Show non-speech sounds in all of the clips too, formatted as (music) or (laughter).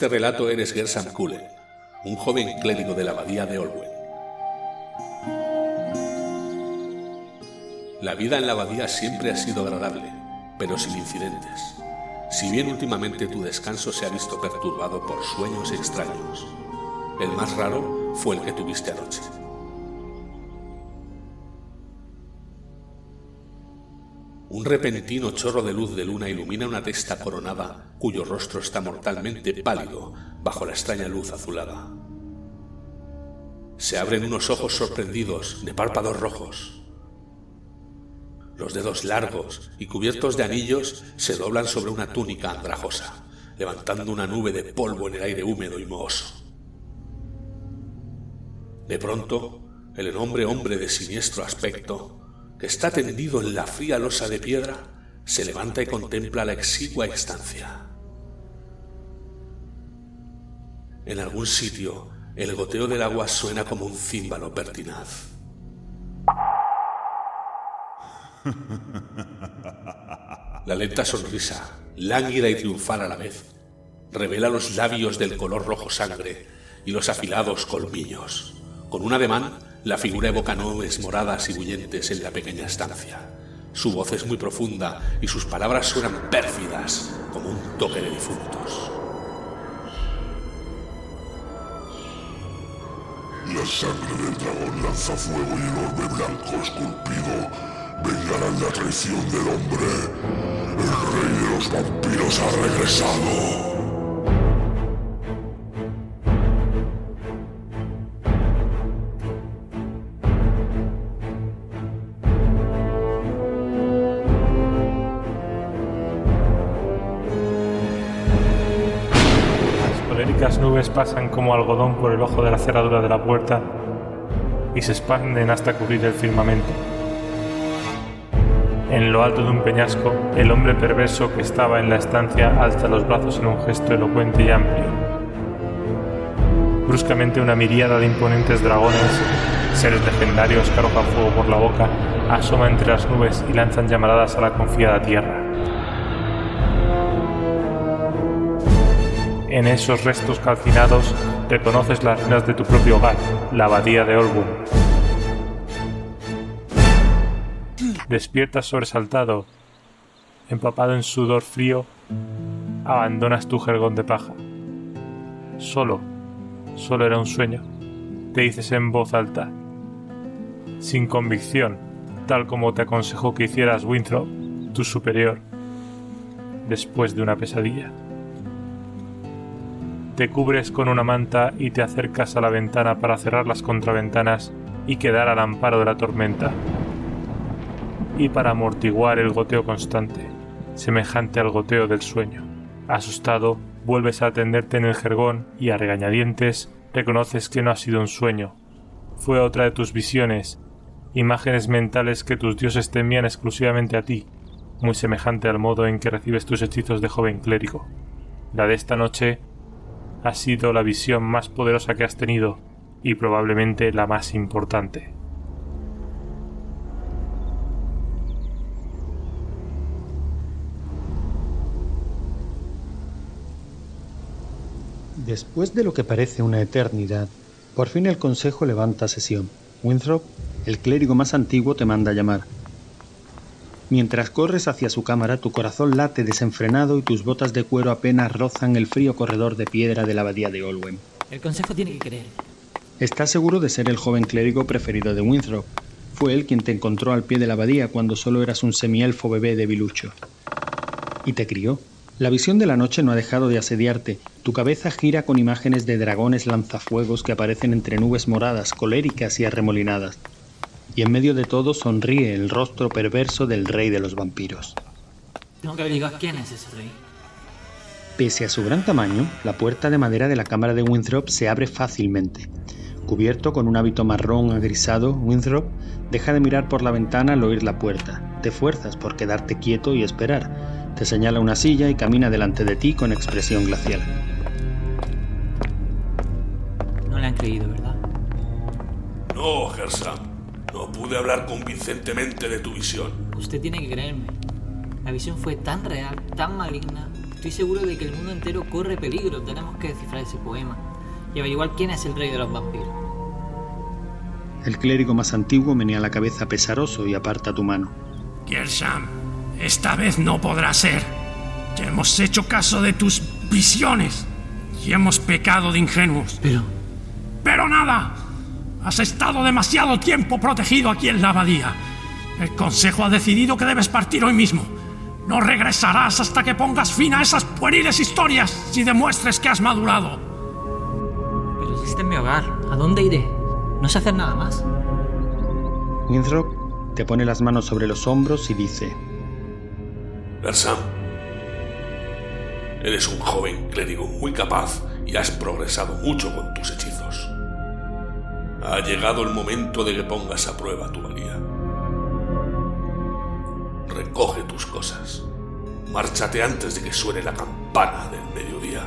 este relato eres Gersan Kule, un joven clérigo de la abadía de Olwen. La vida en la abadía siempre ha sido agradable, pero sin incidentes, si bien últimamente tu descanso se ha visto perturbado por sueños extraños. El más raro fue el que tuviste anoche. Un repentino chorro de luz de luna ilumina una testa coronada cuyo rostro está mortalmente pálido bajo la extraña luz azulada. Se abren unos ojos sorprendidos de párpados rojos. Los dedos largos y cubiertos de anillos se doblan sobre una túnica andrajosa, levantando una nube de polvo en el aire húmedo y mohoso. De pronto, el enorme hombre de siniestro aspecto que está tendido en la fría losa de piedra, se levanta y contempla la exigua estancia. En algún sitio, el goteo del agua suena como un címbalo pertinaz. La lenta sonrisa, lánguida y triunfal a la vez, revela los labios del color rojo sangre y los afilados colmillos. Con un ademán, la figura evoca nubes moradas y bullentes en la pequeña estancia. Su voz es muy profunda y sus palabras suenan pérfidas como un toque de difuntos. La sangre del dragón lanza fuego y el orbe blanco esculpido vengarán la traición del hombre. El rey de los vampiros ha regresado. Pasan como algodón por el ojo de la cerradura de la puerta y se expanden hasta cubrir el firmamento. En lo alto de un peñasco, el hombre perverso que estaba en la estancia alza los brazos en un gesto elocuente y amplio. Bruscamente una miríada de imponentes dragones, seres legendarios que arrojan fuego por la boca, asoma entre las nubes y lanzan llamaradas a la confiada tierra. En esos restos calcinados reconoces las ruinas de tu propio hogar, la abadía de Olbun. Despiertas sobresaltado, empapado en sudor frío, abandonas tu jergón de paja. Solo, solo era un sueño, te dices en voz alta, sin convicción, tal como te aconsejó que hicieras Winthrop, tu superior, después de una pesadilla. Te cubres con una manta y te acercas a la ventana para cerrar las contraventanas y quedar al amparo de la tormenta. Y para amortiguar el goteo constante, semejante al goteo del sueño. Asustado, vuelves a atenderte en el jergón y a regañadientes reconoces que no ha sido un sueño. Fue otra de tus visiones, imágenes mentales que tus dioses te envían exclusivamente a ti, muy semejante al modo en que recibes tus hechizos de joven clérigo. La de esta noche ha sido la visión más poderosa que has tenido y probablemente la más importante. Después de lo que parece una eternidad, por fin el consejo levanta sesión. Winthrop, el clérigo más antiguo, te manda a llamar. Mientras corres hacia su cámara, tu corazón late desenfrenado y tus botas de cuero apenas rozan el frío corredor de piedra de la abadía de Olwen. El consejo tiene que creer. Estás seguro de ser el joven clérigo preferido de Winthrop. Fue él quien te encontró al pie de la abadía cuando solo eras un semielfo bebé de bilucho. Y te crió. La visión de la noche no ha dejado de asediarte. Tu cabeza gira con imágenes de dragones lanzafuegos que aparecen entre nubes moradas, coléricas y arremolinadas y en medio de todo sonríe el rostro perverso del rey de los vampiros. Tengo que averiguar quién es ese rey. Pese a su gran tamaño, la puerta de madera de la cámara de Winthrop se abre fácilmente. Cubierto con un hábito marrón agrisado, Winthrop deja de mirar por la ventana al oír la puerta. Te fuerzas por quedarte quieto y esperar. Te señala una silla y camina delante de ti con expresión glacial. han creído, ¿verdad? No, Gersam. No pude hablar convincentemente de tu visión. Usted tiene que creerme. La visión fue tan real, tan maligna. Estoy seguro de que el mundo entero corre peligro. Tenemos que descifrar ese poema y averiguar quién es el rey de los vampiros. El clérigo más antiguo menea la cabeza pesaroso y aparta tu mano. Gersham, esta vez no podrá ser. Ya hemos hecho caso de tus visiones y hemos pecado de ingenuos. Pero, Pero nada. Has estado demasiado tiempo protegido aquí en la abadía. El consejo ha decidido que debes partir hoy mismo. No regresarás hasta que pongas fin a esas pueriles historias y demuestres que has madurado. pero si este es mi hogar, ¿a dónde iré? No sé hacer nada más. Winthrop te pone las manos sobre los hombros y dice, Gersam. Eres un joven clérigo muy capaz y has progresado mucho con tus hechizos. Ha llegado el momento de que pongas a prueba tu valía. Recoge tus cosas. Márchate antes de que suene la campana del mediodía.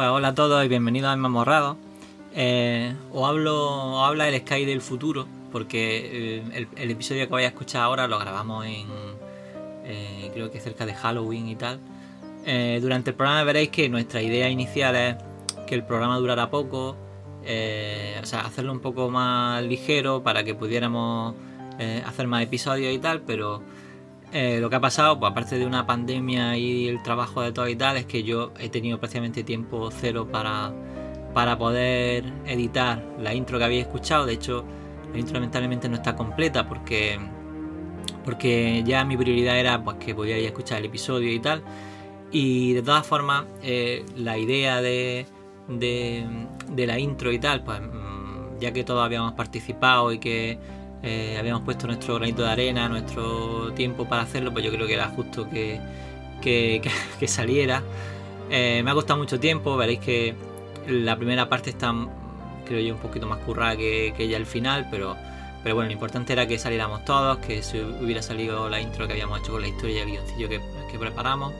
Pues hola a todos y bienvenidos a Mamorrado. Eh, os, hablo, habla el Sky del futuro, porque eh, el, episodio que vais a escuchar ahora lo grabamos en. eh, creo que cerca de Halloween y tal. Eh, durante el programa veréis que nuestra idea inicial es que el programa durara poco, o sea, hacerlo un poco más ligero para que pudiéramos hacer más episodios y tal, pero eh, lo que ha pasado, pues aparte de una pandemia y el trabajo de todo y tal, es que yo he tenido prácticamente tiempo cero para, para poder editar la intro que habéis escuchado. De hecho, la intro lamentablemente no está completa porque, porque ya mi prioridad era pues, que podíais escuchar el episodio y tal. Y de todas formas, eh, la idea de, de, de la intro y tal, pues mm, ya que todos habíamos participado y que eh, habíamos puesto nuestro granito de arena, nuestro tiempo para hacerlo, pues yo creo que era justo (laughs) que, que, saliera. Eh, me ha costado mucho tiempo, veréis que la primera parte está, creo yo, un poquito más currada que, que ya el final, pero, pero bueno, lo importante era que saliéramos todos, que se hubiera salido la intro que habíamos hecho con la historia y el guioncillo que, que preparamos.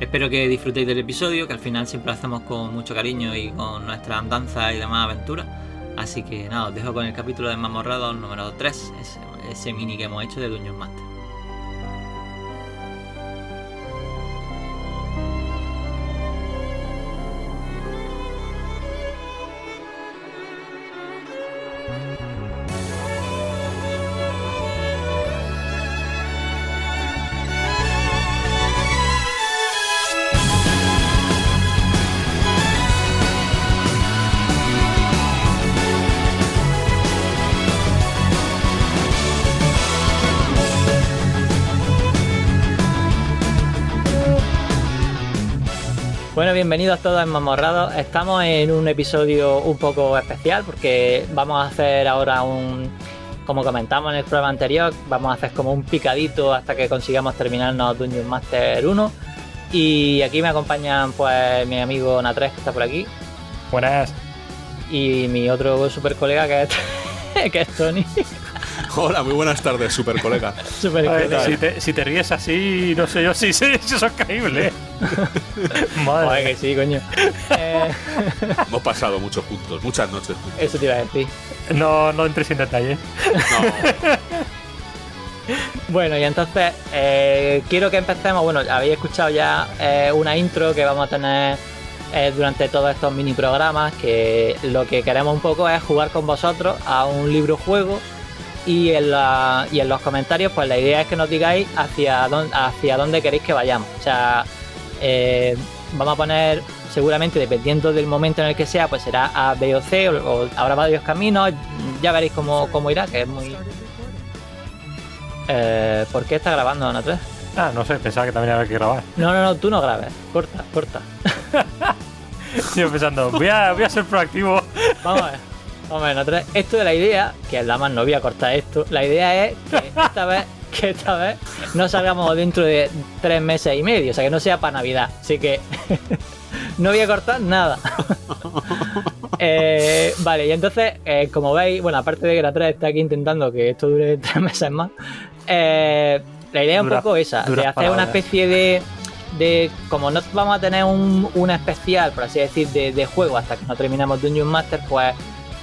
Espero que disfrutéis del episodio, que al final siempre lo hacemos con mucho cariño y con nuestras andanzas y demás aventuras. Así que nada, os dejo con el capítulo de Mamorrado número 3, ese, mini que hemos hecho de Dungeon Master. Bienvenidos todos en Mamorrado. Estamos en un episodio un poco especial porque vamos a hacer ahora un, como comentamos en el programa anterior, vamos a hacer como un picadito hasta que consigamos terminarnos Dungeon Master 1. Y aquí me acompañan pues mi amigo Natres que está por aquí Buenas. y mi otro super colega que es, (laughs) que es Tony. (laughs) Hola, muy buenas tardes, super colega. (laughs) Super colega. si, te, si te ríes así, no sé yo si, si, si eso es creíble. (laughs) Madre Joder, que sí, coño. Eh, Hemos pasado mucho juntos, muchas noches juntos. eso te iba a decir. No, no entres en detalles. No, Bueno, y entonces eh, quiero que empecemos. Bueno, habéis escuchado ya eh, una intro que vamos a tener eh, durante todos estos mini programas. Que lo que queremos un poco es jugar con vosotros a un libro juego. Y en, la- y en los comentarios, pues la idea es que nos digáis hacia dónde, hacia dónde queréis que vayamos. O sea, eh, vamos a poner, seguramente dependiendo del momento en el que sea, pues será A, B o C, o, o habrá varios caminos. Ya veréis cómo, cómo irá, que es muy. Eh, ¿Por qué está grabando Ana 3? Ah, no sé, pensaba que también había que grabar. No, no, no, tú no grabes. Corta, corta. (laughs) Yo pensando, voy a, voy a ser proactivo. Vamos a ver. 3. Esto de la idea, que la más no voy a cortar esto, la idea es que esta vez, que esta vez no salgamos dentro de tres meses y medio, o sea que no sea para Navidad. Así que (laughs) no voy a cortar nada. (laughs) Eh, vale, y entonces, eh, como veis, bueno, aparte de que la 3 está aquí intentando que esto dure (laughs) tres meses más, eh, la idea es un poco esa, de hacer una especie de, de. Como no vamos a tener un, un especial, por así decir, de, de juego hasta que no terminemos Dungeon Master, pues.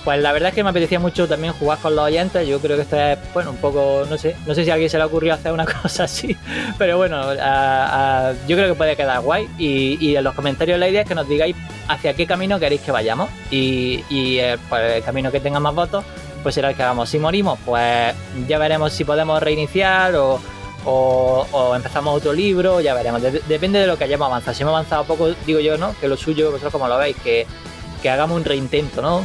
Pues la verdad es que me apetecía mucho también jugar con los oyentes. Yo creo que esto es, bueno, un poco, no sé, no sé si a alguien se le ocurrió hacer una (laughs) cosa así, pero bueno, a- a- yo creo que puede quedar guay. Y, en los comentarios la idea es que nos digáis hacia qué camino queréis que vayamos. Y, y, eh, pues, el camino que tenga más votos, pues será el que hagamos. Si morimos, pues ya veremos si podemos reiniciar o, o, empezamos otro libro, ya veremos. De- depende de lo que hayamos avanzado. Si hemos avanzado poco, digo yo, ¿no? Que lo suyo, vosotros como lo veis, que hagamos un reintento, ¿no?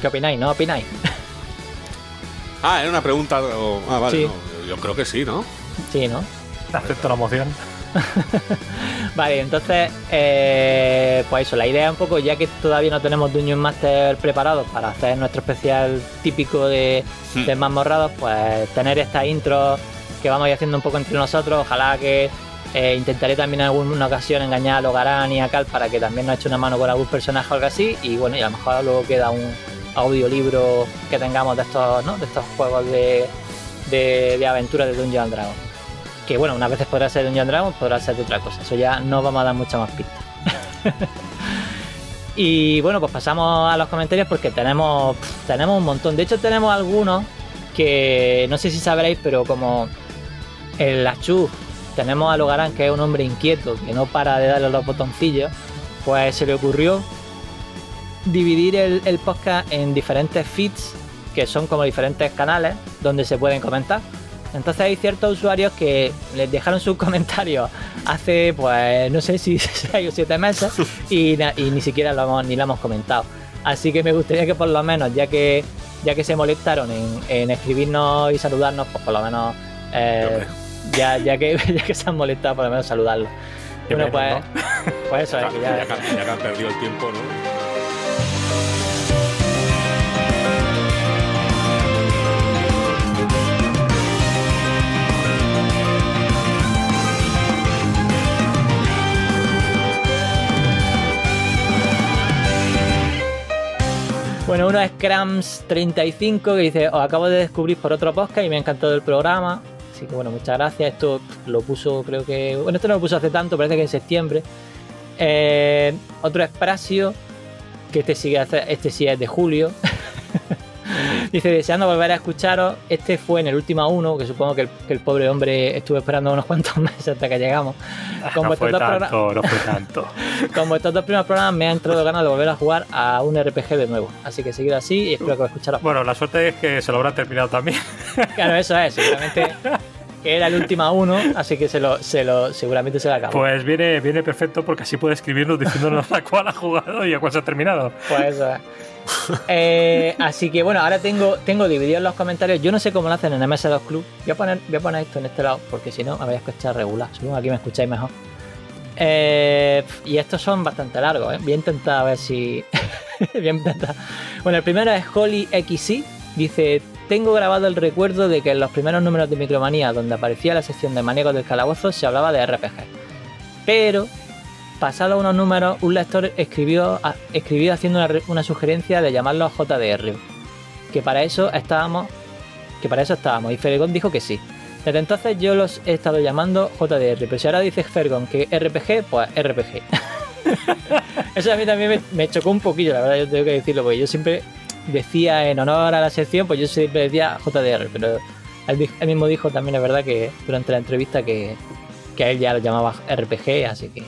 ¿Qué opináis? ¿No opináis? (laughs) Ah, era una pregunta. o- Ah, vale. Sí. no, yo creo que sí, ¿no? Sí, ¿no? Acepto la moción. (laughs) Vale, entonces, eh, pues eso, la idea es un poco, ya que todavía no tenemos Dungeon Master preparados para hacer nuestro especial típico de, Hmm. de Mazmorrados, pues tener esta intro que vamos a ir haciendo un poco entre nosotros. Ojalá que eh, intentaré también en alguna ocasión engañar a Logarán y a Cal para que también nos eche una mano con algún personaje o algo así. Y bueno, y a lo mejor luego queda un audiolibro que tengamos de estos, ¿no? de estos juegos de, de, de aventura de Dungeon Dragon. Que bueno, unas veces podrá ser Dungeon Dragon, podrá ser de otra cosa. Eso ya no vamos a dar mucha más pista. (laughs) y bueno, pues pasamos a los comentarios porque tenemos, tenemos un montón. De hecho, tenemos algunos que no sé si sabréis, pero como en la Chu tenemos a Logarán, que es un hombre inquieto, que no para de darle los botoncillos, pues se le ocurrió dividir el, el podcast en diferentes feeds, que son como diferentes canales donde se pueden comentar. Entonces hay ciertos usuarios que les dejaron sus (laughs) comentarios hace, pues, no sé si (laughs) 6 o 7 meses (laughs) y, y ni siquiera lo hemos, ni lo hemos comentado. Así que me gustaría que por lo menos, ya que ya que se molestaron en, en escribirnos y saludarnos, pues por lo menos, eh, ya, ya, que, ya que se han molestado, por lo menos saludarlos. Bueno, pues, pues eso es que ya, ya, ya que han perdido el tiempo, ¿no? Bueno, uno es Crams35 que dice, os acabo de descubrir por otro podcast y me ha encantado el programa. Así que bueno, muchas gracias. Esto lo puso, creo que... Bueno, esto no lo puso hace tanto, parece que en septiembre. Eh, otro es Prasio, que este hace- este sí es de julio. (laughs) dice, deseando volver a escucharos. Este fue en el último uno, que supongo que el, que el pobre hombre estuvo esperando unos cuantos (laughs) meses hasta que llegamos. Con no vuestros fue dos tanto, no fue tanto. (laughs) con vuestros dos primeros programas me ha entrado ganas de volver a jugar a un RPG de nuevo. Así que seguid así y espero que os escucharos. Bueno, la suerte es que se lo habrá terminado también. (laughs) Claro, eso es, seguramente que era el último uno, así que se lo, se lo, seguramente se lo acabó. Pues viene, viene perfecto porque así puede escribirnos diciéndonos a cuál ha jugado y a cuál se ha terminado. Pues eso es. Eh, así que bueno, ahora tengo, tengo divididos los comentarios. Yo no sé cómo lo hacen en MS2 Club. Voy a poner, voy a poner esto en este lado, porque si no me voy a escuchar regular. Supongo aquí me escucháis mejor. Eh, y estos son bastante largos, ¿eh? Voy a intentar a ver si. (laughs) voy a intentar. Bueno, el primero es Holly XC. Dice: Tengo grabado el recuerdo de que en los primeros números de Micromanía, donde aparecía la sección de maníacos del calabozo, se hablaba de RPG. Pero Pasados unos números, un lector escribió, escribió haciendo una, una sugerencia de llamarlo JDR. Que para eso estábamos. Que para eso estábamos. Y Feregón dijo que sí. Desde entonces yo los he estado llamando JDR, pero si ahora dices Fergon que RPG, pues RPG. (laughs) Eso a mí también me, chocó un poquillo, la verdad, yo tengo que decirlo, porque yo siempre decía en honor a la sección, pues yo siempre decía JDR, pero él, mismo dijo también, es verdad, que durante la entrevista que, que a él ya lo llamaba RPG, así que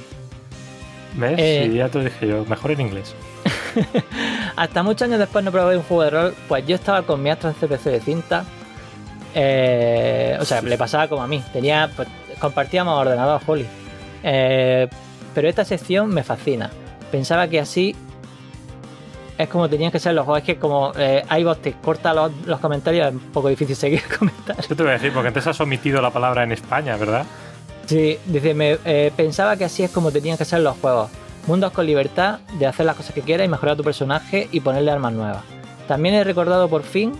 ¿Ves? Eh. Sí, ya te dije yo, mejor en inglés. (laughs) Hasta muchos años después no probé un juego de rol, pues yo estaba con mi Astra CPC de cinta. eh, o sea, le pasaba como a mí. Tenía, pues, compartíamos ordenador, Holly. Eh, pero esta sección me fascina. Pensaba que así es como tenían que ser los juegos. Es que como eh, iVoox te corta los, los comentarios, es un poco difícil (laughs) seguir comentarios. Yo te voy a decir, porque antes has omitido la palabra en España, ¿verdad? Sí, dice, me, eh, pensaba que así es como tenían que ser los juegos. Mundos con libertad de hacer las cosas que quieras y mejorar tu personaje y ponerle armas nuevas. También he recordado por fin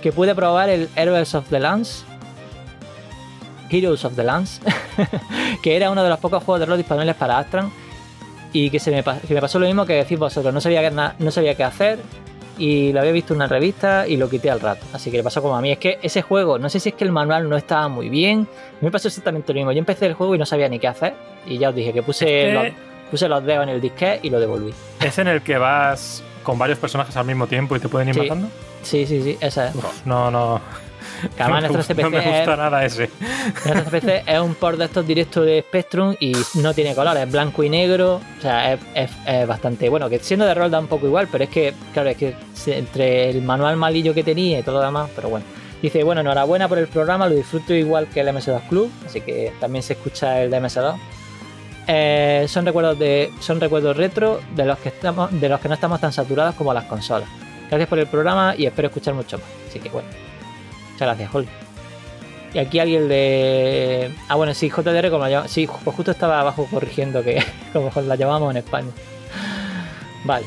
que pude probar el Heroes of the Lands. Heroes of the Lands. (laughs) que era uno de los pocos juegos de rol disponibles para Astran. Y que, se me, que me pasó lo mismo que decís vosotros. No sabía, na- no sabía qué hacer. Y lo había visto en una revista y lo quité al rato. Así que le pasó como a mí. Es que ese juego, no sé si es que el manual no estaba muy bien. Me pasó exactamente lo mismo. Yo empecé el juego y no sabía ni qué hacer. Y ya os dije que puse, los, puse los dedos en el disquete y lo devolví. Es en el que vas con varios personajes al mismo tiempo y te pueden ir Sí. matando. Sí, sí, sí, esa es. Uf, no, no. Que además no, me nuestro gusta, no me CPC gusta es- nada ese. Nuestro CPC es un port de estos directos de Spectrum y no tiene color, es blanco y negro. O sea, es, es- es bastante bueno. Que siendo de rol da un poco igual, pero es que, claro, es que entre el manual malillo que tenía y todo lo demás, pero bueno. Dice, bueno, enhorabuena por el programa, lo disfruto igual que el MS2 Club, así que también se escucha el de MS2. Eh, son recuerdos de son recuerdos retro de los que estamos de los que no estamos tan saturados como las consolas. Gracias por el programa y espero escuchar mucho más. Así que bueno. Muchas gracias, Holly. Y aquí alguien de. Ah, bueno, sí, JDR, como la llama- Sí, pues justo estaba abajo corrigiendo que (laughs) como la llamamos en España. Vale.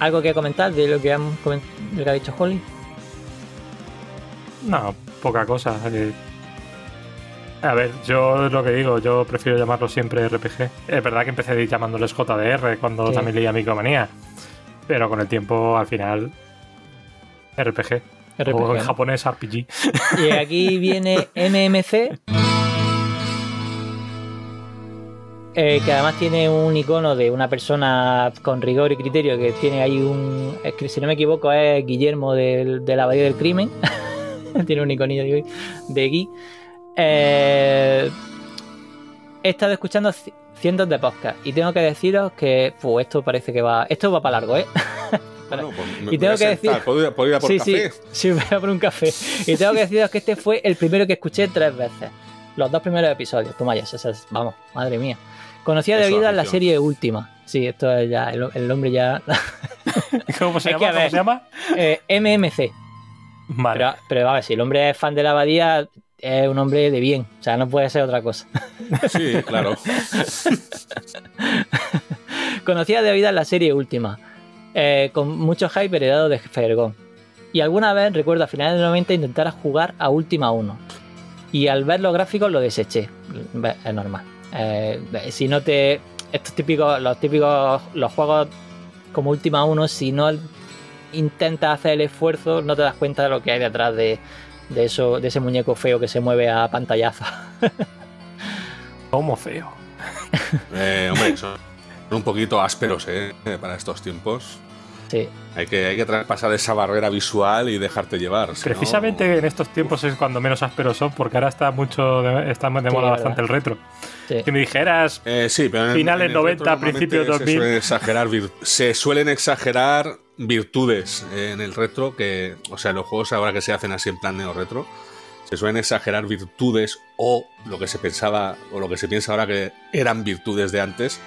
¿Algo que comentar de lo que, han de lo que ha dicho Holly? No, poca cosa. eh. A ver, yo lo que digo, yo prefiero llamarlo siempre RPG. Es verdad que empecé llamándoles JDR cuando Sí. también leía Micromanía. Pero con el tiempo, al final, RPG. RPG, o en ¿no? japonés RPG. Y aquí viene MMC. eh, que además tiene un icono de una persona con rigor y criterio que tiene ahí un. es que si no me equivoco, es Guillermo del- de la Abadía del Crimen. (laughs) tiene un iconillo de, de Gui. Eh, he estado escuchando ci- cientos de podcasts y tengo que deciros que. fu, esto parece que va. Esto va para largo, ¿eh? (laughs) Bueno, pues Y tengo que decir- ¿Puedo, ir- puedo ir a por sí, café? sí, sí, voy a por un café. Y tengo que deciros que este fue el primero que escuché tres veces. Los dos primeros episodios. Toma ya, vamos, madre mía. Conocía de vida la serie última. Sí, esto es ya, el, el nombre ya. (laughs) ¿Cómo se Es que, llama? a ¿Cómo ver. se llama? Eh, MMC. Vale. Pero, pero a ver, si el hombre es fan de la abadía, es un hombre de bien. O sea, no puede ser otra cosa. (laughs) Sí, claro. (laughs) Conocía de vida la serie última, eh, con mucho hype heredado de Fergón. Y alguna vez, recuerdo a finales de los 90, intentar jugar a Última 1. Y al ver los gráficos lo deseché. Es normal. Eh, si no te. Estos típicos, los típicos, los juegos como Última 1, si no intentas hacer el esfuerzo, no te das cuenta de lo que hay detrás de, de eso, de ese muñeco feo que se mueve a pantallazo. (laughs) Como feo. Eh, hombre, son un poquito ásperos, ¿eh? Para estos tiempos. Sí. Hay que, hay que traspasar esa barrera visual y dejarte llevar. si no- Precisamente en estos tiempos es cuando menos ásperos son, porque ahora está mucho de, está de Sí, moda verdad. bastante el retro. sí. Si me dijeras, Eh, sí, pero en, Finales en el 90, retro normalmente principios 2000. Se suelen exagerar, vir- se suelen exagerar virtudes eh, en el retro, que, o sea, los juegos ahora que se hacen así en plan neo-retro, se suelen exagerar virtudes o lo que se pensaba, o lo que se piensa ahora que eran virtudes de antes.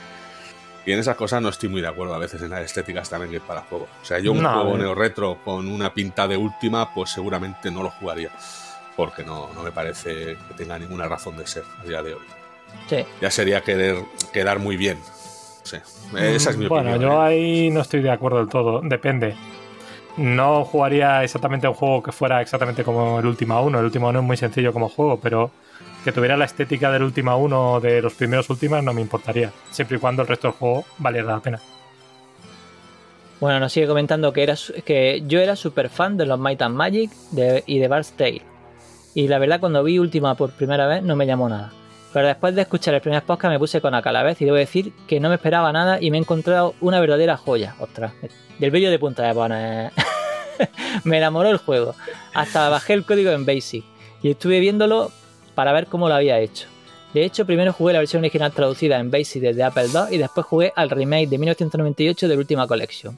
Y en esas cosas no estoy muy de acuerdo a veces en las estéticas también que hay para juegos. O sea, yo un No, juego neo-retro con una pinta de última, pues seguramente no lo jugaría. Porque no, no me parece que tenga ninguna razón de ser a día de hoy sí. ya sería querer quedar muy bien. Sí. Esa es mi bueno, opinión. yo ¿eh? ahí no estoy de acuerdo del todo. Depende. No jugaría exactamente un juego que fuera exactamente como el Ultima 1. El Ultima 1 es muy sencillo como juego, pero que tuviera la estética del Ultima 1 o de los primeros Ultimas no me importaría. Siempre y cuando el resto del juego valiera la pena. Bueno, nos sigue comentando que, era, que yo era súper fan de los Might and Magic y de Bard's Tale. Y la verdad, cuando vi Última por primera vez, no me llamó nada. Pero después de escuchar el primer podcast me puse con a la vez y debo decir que no me esperaba nada y me he encontrado una verdadera joya. Ostras, del vídeo de punta de poner. (laughs) me enamoró el juego. Hasta bajé el código en Basic y estuve viéndolo para ver cómo lo había hecho. De hecho, primero jugué la versión original traducida en Basic desde Apple II y después jugué al remake de 1998 de Última Collection.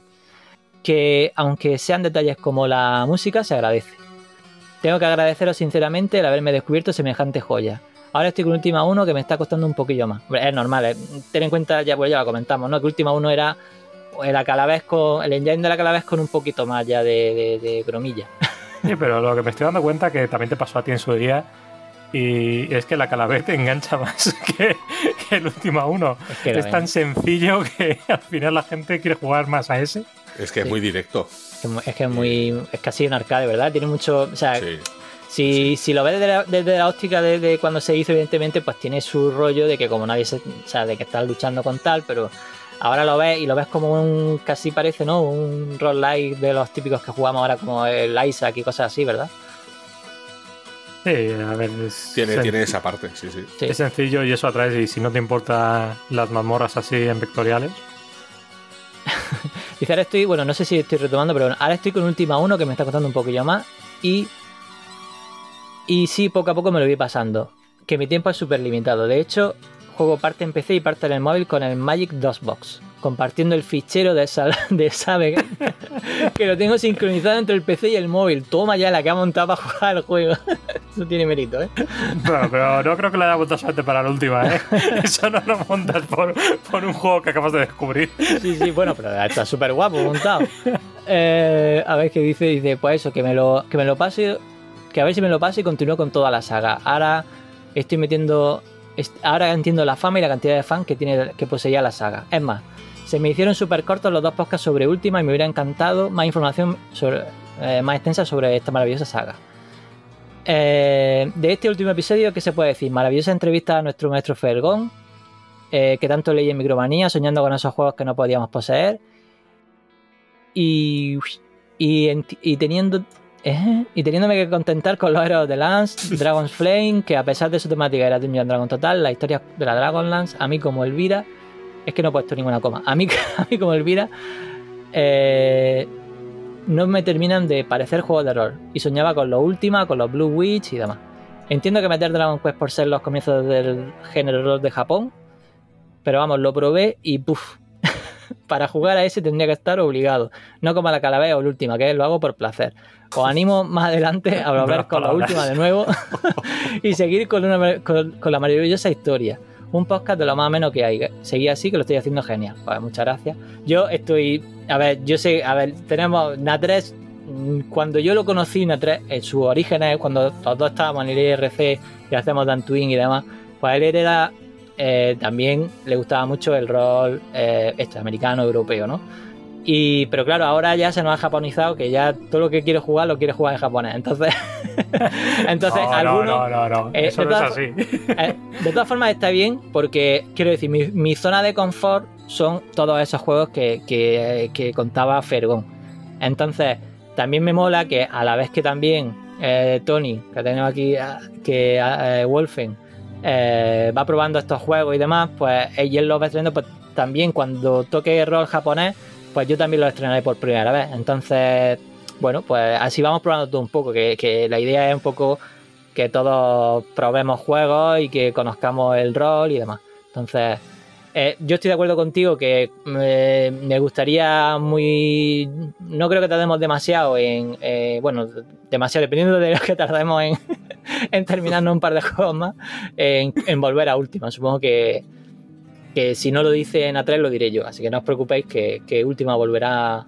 Que, aunque sean detalles como la música, se agradece. Tengo que agradeceros sinceramente el haberme descubierto semejante joya. Ahora estoy con Última 1 que me está costando un poquillo más. Es normal, eh. ten en cuenta, ya, pues ya lo comentamos, ¿no? Que Última 1 era el Calavés con, el engine de la Calavés con un poquito más ya de, de. Sí, pero lo que me estoy dando cuenta que también te pasó a ti en su día y es que la Calavés te engancha (laughs) más que, el Última 1. Es, tan sencillo que (laughs) al final la gente quiere jugar más a ese. Es que es muy directo. Es que es muy. Es casi un arcade, ¿verdad? Tiene mucho. O sea, si, si, lo ves desde la, óptica de, cuando se hizo, evidentemente, pues tiene su rollo de que como nadie se. O sea, de que estás luchando con tal, pero ahora lo ves y lo ves como un. casi parece, ¿no? Un roll light de los típicos que jugamos ahora, como el Isaac y cosas así, ¿verdad? Sí, a ver. tiene, tiene esa parte, sí, sí, Es sencillo y eso atrae. Y si no te importan las mazmorras así en vectoriales. (laughs) Dice, ahora estoy, bueno, no sé si estoy retomando, pero ahora estoy con Última 1 que me está costando un poquillo más. Y. Y sí, poco a poco me lo voy pasando. Que mi tiempo es súper limitado. De hecho, juego parte en PC y parte en el móvil con el Magic DOSBox compartiendo el fichero de esa, de (laughs) que lo tengo sincronizado entre el PC y el móvil. Toma ya la que ha montado para jugar al juego. (laughs) Eso tiene mérito, ¿eh? Bueno, pero no creo que la haya montado solamente para la última, ¿eh? (laughs) Eso no lo montas por, un juego que acabas de descubrir. Sí, sí, bueno, pero está súper guapo montado. Eh, a ver qué dice, dice, pues eso, que me lo, que me lo pase, que a ver si me lo pase y continúo con toda la saga. Ahora estoy metiendo ahora entiendo la fama y la cantidad de fans que tiene que poseía la saga. Es más, se me hicieron súper cortos los dos podcasts sobre Última y me hubiera encantado más información eh, más extensa sobre esta maravillosa saga. Eh, de este último episodio, ¿qué se puede decir? Maravillosa entrevista a nuestro maestro Fergón, eh, que tanto leí en Micromanía, soñando con esos juegos que no podíamos poseer. Y, y, teniendo, y teniéndome que contentar con los héroes de Lance, (laughs) Dragon's Flame, que a pesar de su temática era Dungeon Dragon Total, la historia de la Dragonlance, a mí como Elvira, es que no he puesto ninguna coma. A mí, (laughs) a mí como Elvira, eh, no me terminan de parecer juegos de rol. Y soñaba con lo última, con los Blue Witch y demás. Entiendo que meter Dragon Quest por ser los comienzos del género rol de Japón. Pero vamos, lo probé y puff. Para jugar a ese tendría que estar obligado. No como a la calavera o la última, que lo hago por placer. Os animo más adelante a volver con la última de nuevo (laughs) y seguir con, una, con la maravillosa historia un podcast de lo más o menos que hay. Seguí así, que lo estoy haciendo genial. Pues muchas gracias. Yo estoy, a ver, yo sé, a ver, tenemos Natres, mm, cuando yo lo conocí, Natres, en su origen es cuando los dos estábamos en el IRC y hacemos Dan Twin y demás, pues él era, eh, también le gustaba mucho el rol eh, este, americano, europeo, ¿no? Y, pero claro, ahora ya se nos ha japonizado que ya todo lo que quiere jugar lo quiere jugar en japonés. Entonces, (laughs) entonces no, algunos. No, no, no, eh, Eso no es así. Eh, de todas formas, está bien porque quiero decir, mi, zona de confort son todos esos juegos que, que, contaba Fergón. Entonces, también me mola que a la vez que también eh, Tony, que tenemos aquí, que Wolfen, va probando estos juegos y demás, pues él los va estrenando, pues también cuando toque rol japonés pues yo también lo estrenaré por primera vez. Entonces, bueno, pues así vamos probando todo un poco, que, la idea es un poco que todos probemos juegos y que conozcamos el rol y demás. Entonces, eh, yo estoy de acuerdo contigo que me gustaría muy... No creo que tardemos demasiado en... Eh, bueno, demasiado, dependiendo de lo que tardemos en, (laughs) en terminarnos un par de juegos más, en, volver a última. Supongo que que si no lo dice en A3 lo diré yo, así que no os preocupéis que, que Última volverá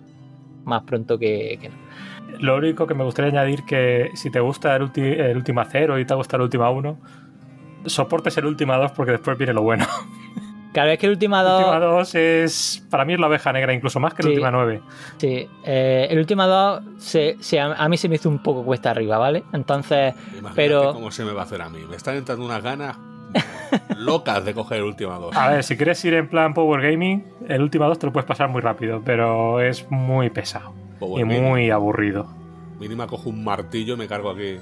más pronto que, no. Lo único que me gustaría añadir que si te gusta el, el Última 0 y te gusta el Última 1, soportes el Última 2 porque después viene lo bueno. (laughs) Claro, es que el Última 2... El Última 2 es... Para mí es la oveja negra, incluso más que el Última 9. Sí, eh, el Última 2 se, a, mí se me hizo un poco cuesta arriba, ¿vale? Entonces... Imagínate pero... cómo se me va a hacer a mí. Me están entrando unas ganas (laughs) locas de coger el Última 2. A ver, si quieres ir en plan Power Gaming, el Última 2 te lo puedes pasar muy rápido, pero es muy pesado y muy aburrido. Mínima cojo un martillo y me cargo aquí.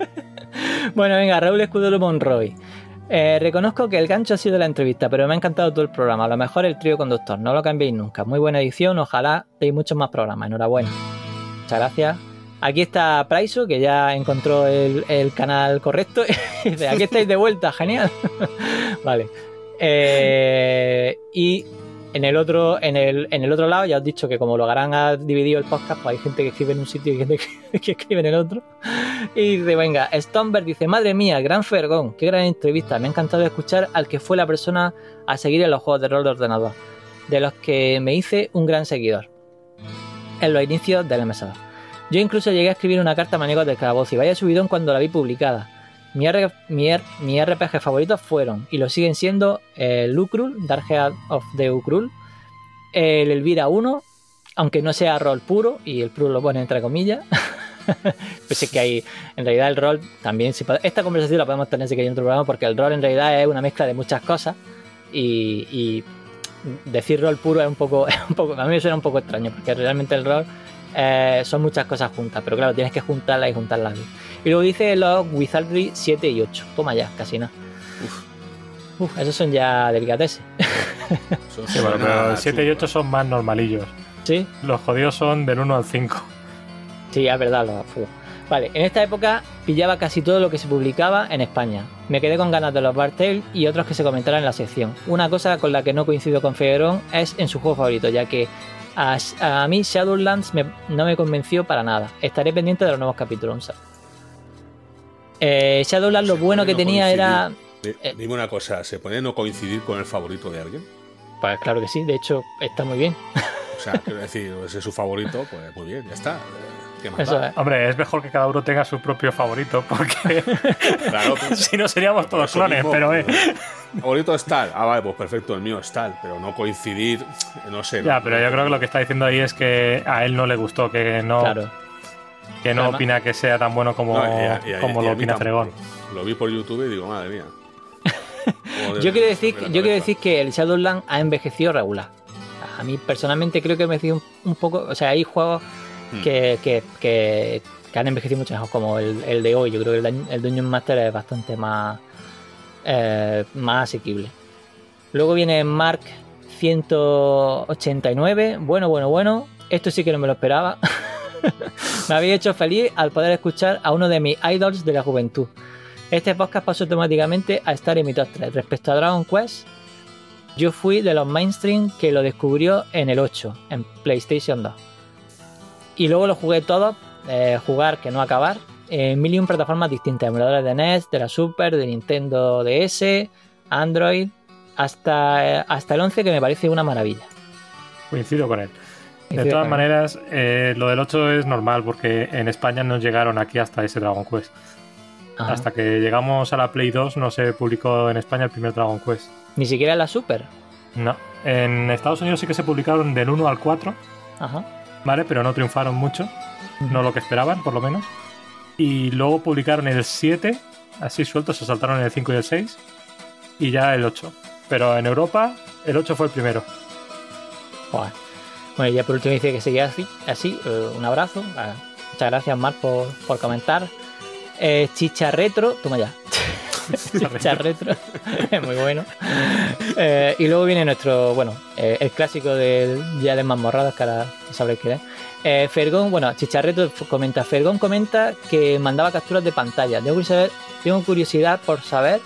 (laughs) bueno, venga, Raúl Escudero Monroy. Eh, reconozco que el gancho ha sido la entrevista, pero me ha encantado todo el programa. A lo mejor el trío conductor, no lo cambiéis nunca. Muy buena edición, ojalá deis muchos más programas. Enhorabuena. Muchas gracias. Aquí está Praiso, que ya encontró el, el canal correcto. (laughs) Aquí estáis de vuelta, genial. (laughs) vale. Eh, y en el otro, en el, en el otro lado, ya os he dicho que como lo harán ha dividido el podcast, pues hay gente que escribe en un sitio y gente que, (laughs) escribe en el otro. Y dice, venga, Stomberg dice, madre mía, gran Fergón, qué gran entrevista. Me ha encantado escuchar al que fue la persona a seguir en los juegos de rol de ordenador, de los que me hice un gran seguidor en los inicios del MSA. Yo incluso llegué a escribir una carta a Maníacos del Calabozo y vaya subidón cuando la vi publicada. Mi, mi, mi RPG favoritos fueron, y lo siguen siendo, el Ukrul, Dark Heart of the Ukrul, el Elvira 1, aunque no sea rol puro, y el puro lo pone entre comillas. (laughs) pues es que hay, en realidad el rol también, esta conversación la podemos tener si queréis otro programa, porque el rol en realidad es una mezcla de muchas cosas, y, y decir rol puro es un poco, (laughs) es un poco, a mí me suena un poco extraño, porque realmente el rol eh, son muchas cosas juntas, pero claro, tienes que juntarlas y juntarlas bien. Y luego dice los Wizardry 7 y 8. Toma ya, casi nada. Uf, esos son ya delicatessen. (laughs) Eso Sí, bueno, pero el 7 y chungo. 8 son más normalillos. ¿Sí? Los jodidos son del 1 al 5. Sí, es verdad. Los, fu. Vale, en esta época pillaba casi todo lo que se publicaba en España. Me quedé con ganas de los Bartel y otros que se comentaran en la sección. Una cosa con la que no coincido con Figueroa es en su juego favorito, ya que a, a mí Shadowlands me- no me convenció para nada. Estaré pendiente de los nuevos capítulos. Eh, Shadowlands lo bueno que no tenía era... Eh. Dime una cosa, ¿se puede no coincidir con el favorito de alguien? Pues claro que sí, de hecho está muy bien. O sea, quiero decir, ese es su favorito, pues muy bien, ya está. Hombre, es mejor que cada uno tenga su propio favorito, porque Claro, (laughs) si no seríamos todos clones, mismo, pero eh. Favorito es tal. Ah, vale, pues perfecto, el mío es tal, pero no coincidir, no sé. Ya, no- pero yo creo que lo que está diciendo ahí es que a él no le gustó, que no, Claro. que no Además- opina que sea tan bueno como, No, y- y- y- como y lo opina. Fregón. Lo vi por YouTube y digo, madre mía. (laughs) Joder, Yo quiero decir, me yo quiero decir que el Shadowlands ha envejecido regular. A mí personalmente creo que ha envejecido un, un poco. O sea, hay juegos Hmm. que, que, que- que han envejecido mucho mejor, como el, el de hoy. Yo creo que el, el Dungeon Master es bastante más, eh, más asequible. Luego viene Mark 189. Bueno, bueno, bueno. Esto sí que no me lo esperaba. (laughs) me había hecho feliz al poder escuchar a uno de mis idols de la juventud. Este podcast pasó automáticamente a estar en mi top 3. Respecto a Dragon Quest, yo fui de los mainstream que lo descubrió en el 8, en PlayStation 2. Y luego lo jugué todo, eh, jugar que no acabar, en mil y un plataformas distintas, emuladores de NES, de la Super, de Nintendo DS, Android, hasta, eh, hasta el 11 que me parece una maravilla. Coincido con él. De todas maneras, eh, lo del 8 es normal porque en España no llegaron aquí hasta ese Dragon Quest. Ajá. Hasta que llegamos a la Play 2 no se publicó en España el primer Dragon Quest. Ni siquiera en la Super. No. En Estados Unidos sí que se publicaron del 1 al 4, Ajá. ¿vale? Pero no triunfaron mucho. No lo que esperaban, por lo menos. Y luego publicaron el 7, así suelto, se saltaron el 5 y el 6. Y ya el 8. Pero en Europa, el 8 fue el primero. Bueno, ya por último dice que seguía así. así eh, un abrazo. Ah, Muchas gracias, Marc, por, por comentar. Eh, Chicha Retro, toma ya. (laughs) Chicha Retro, (laughs) es muy bueno. Eh, y luego viene nuestro, bueno, el clásico de ya de Mamorradas, que ahora sabréis qué es. Eh, Fergón, bueno, Chicharreto comenta, Fergón comenta que mandaba capturas de pantalla. Tengo curiosidad, tengo curiosidad por saber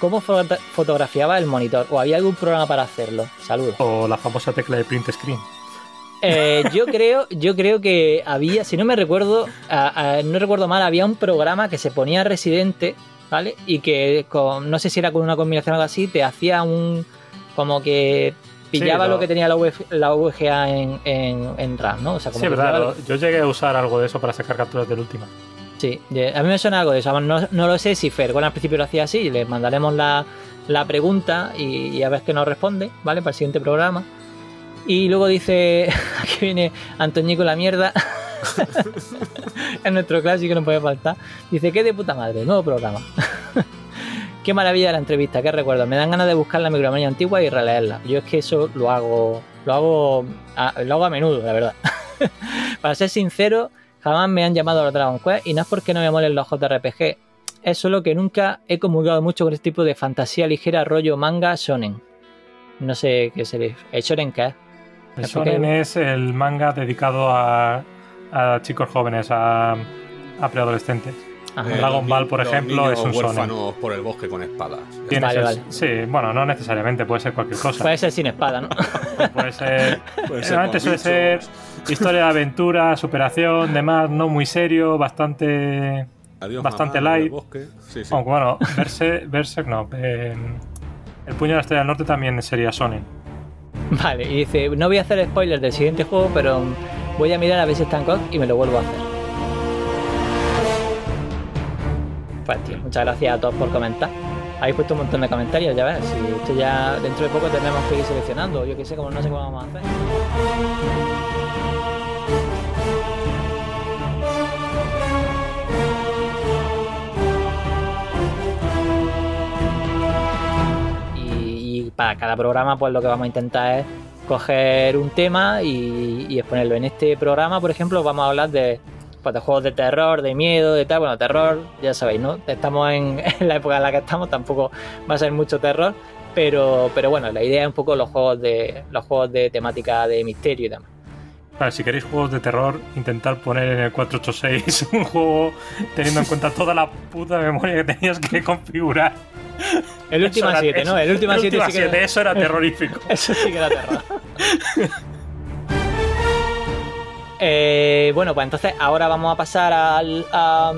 cómo foto- fotografiaba el monitor o había algún programa para hacerlo. Saludos. O la famosa tecla de print screen. Eh, yo creo, yo creo que había, si no me recuerdo, a- a- no recuerdo mal, había un programa que se ponía Residente, ¿vale? Y que con, no sé si era con una combinación o algo así, te hacía un como que pillaba Sí, lo lo- que tenía la, VG la VGA en, en, en RAM, ¿no? O sea, como Sí, verdad. lo- Yo llegué a usar algo de eso para sacar capturas del última. Sí, a mí me suena algo de eso. No, no lo sé si Fergon al principio lo hacía así, le mandaremos la, la pregunta y, y a ver qué nos responde, ¿vale? Para el siguiente programa. Y luego dice, (laughs) aquí viene Antoñico la mierda. (laughs) es nuestro clásico, no puede faltar. Dice, qué de puta madre, nuevo programa. (laughs) qué maravilla la entrevista, qué recuerdo. Me dan ganas de buscar la micromanía antigua y releerla. Yo es que eso lo hago, lo hago, a, lo hago a menudo, la verdad. (laughs) Para ser sincero, jamás me han llamado a los Dragon Quest y no es porque no me molen los JRPG. es solo que nunca he comulgado mucho con este tipo de fantasía ligera, rollo manga, shonen. No sé qué se le... ¿El shonen qué es? El ¿Es porque- shonen es el manga dedicado a, a chicos jóvenes, a, a preadolescentes. Ajá. Eh, Dragon Ball, por ejemplo, es un huérfanos por el bosque con espadas. Vale, vale. Sí, bueno, no necesariamente, puede ser cualquier cosa. Puede ser sin espada, ¿no? (laughs) Puede ser. Puede ser suele ser historia de aventura, superación, demás, no muy serio, bastante. Adiós, bastante mamá, light. Sí, sí. Aunque bueno, Berserk, Berserk no. eh, el puño de la estrella del norte también sería Sonen. Vale, y dice, no voy a hacer spoilers del siguiente juego, pero voy a mirar a ver si está en COD y me lo vuelvo a hacer. Muchas gracias a todos por comentar. Habéis puesto un montón de comentarios, ya ves. Si esto ya dentro de poco tendremos que ir seleccionando. Yo que sé, como no sé cómo vamos a hacer. Y, y para cada programa, pues lo que vamos a intentar es coger un tema y, y exponerlo. En este programa, por ejemplo, vamos a hablar de, juegos de terror, de miedo, de tal. Bueno, terror, ya sabéis, ¿no? Estamos en, (laughs) en la época en la que estamos, tampoco va a ser mucho terror. Pero, pero bueno, la idea es un poco los juegos de los juegos de temática de misterio y demás. Vale, si queréis juegos de terror, intentar poner en el 486 (laughs) un juego teniendo en cuenta toda la puta memoria que tenías que configurar. El último Eso era- 7, eso- ¿no? El último el 7 Ultima sí que 7, eso era (laughs) terrorífico. Eso sí que era terror. Eh, bueno, pues entonces ahora vamos a pasar al- a,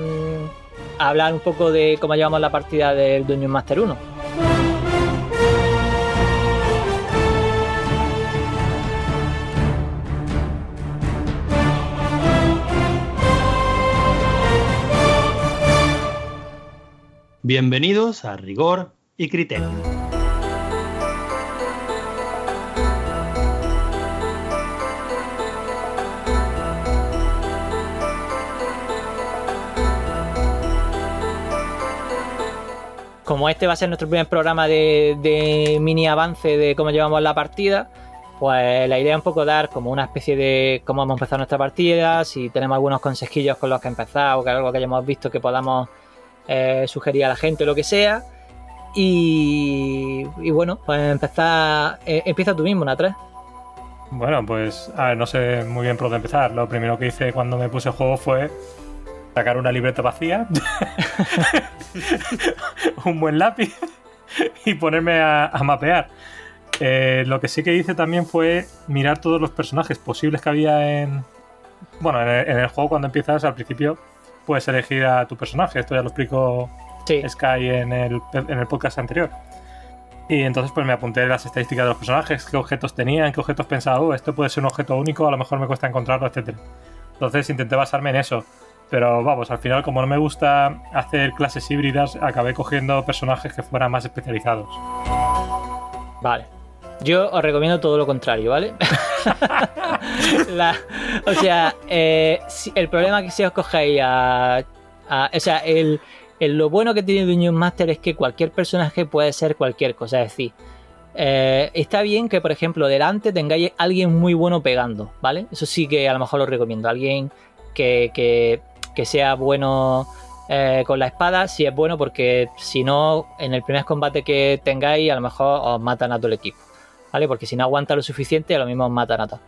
hablar un poco de cómo llevamos la partida del Dungeon Master 1. Bienvenidos a Rigor y Criterio. Como este va a ser nuestro primer programa de, mini avance de cómo llevamos la partida, pues la idea es un poco dar como una especie de cómo hemos empezado nuestra partida, si tenemos algunos consejillos con los que empezar o que algo que hayamos visto que podamos eh, sugerir a la gente o lo que sea. Y, bueno, pues empezar. eh, empieza tú mismo, Natres. Bueno, pues a ver, no sé muy bien por dónde empezar. Lo primero que hice cuando me puse el juego fue sacar una libreta vacía, (laughs) un buen lápiz (laughs) y ponerme a, a mapear. Eh, lo que sí que hice también fue mirar todos los personajes posibles que había en. Bueno, en el, en el juego cuando empiezas al principio puedes elegir a tu personaje. Esto ya lo explico Sí, Sky en el, en el podcast anterior. Y entonces pues me apunté las estadísticas de los personajes, qué objetos tenían, qué objetos pensaba, oh, esto puede ser un objeto único, a lo mejor me cuesta encontrarlo, etcétera. Entonces intenté basarme en eso. Pero vamos, al final como no me gusta hacer clases híbridas, acabé cogiendo personajes que fueran más especializados. Vale. Yo os recomiendo todo lo contrario, ¿vale? (laughs) La- o sea, eh, si- el problema que si os cogéis a, a- O sea, el, el- lo bueno que tiene Dungeon Master es que cualquier personaje puede ser cualquier cosa. Es decir, eh, está bien que, por ejemplo, delante tengáis alguien muy bueno pegando, ¿vale? Eso sí que a lo mejor lo recomiendo. Alguien que, que- que sea bueno eh, con la espada, si es bueno, porque si no, en el primer combate que tengáis, a lo mejor os matan a todo el equipo, ¿vale? Porque si no aguanta lo suficiente, a lo mismo os matan a todos.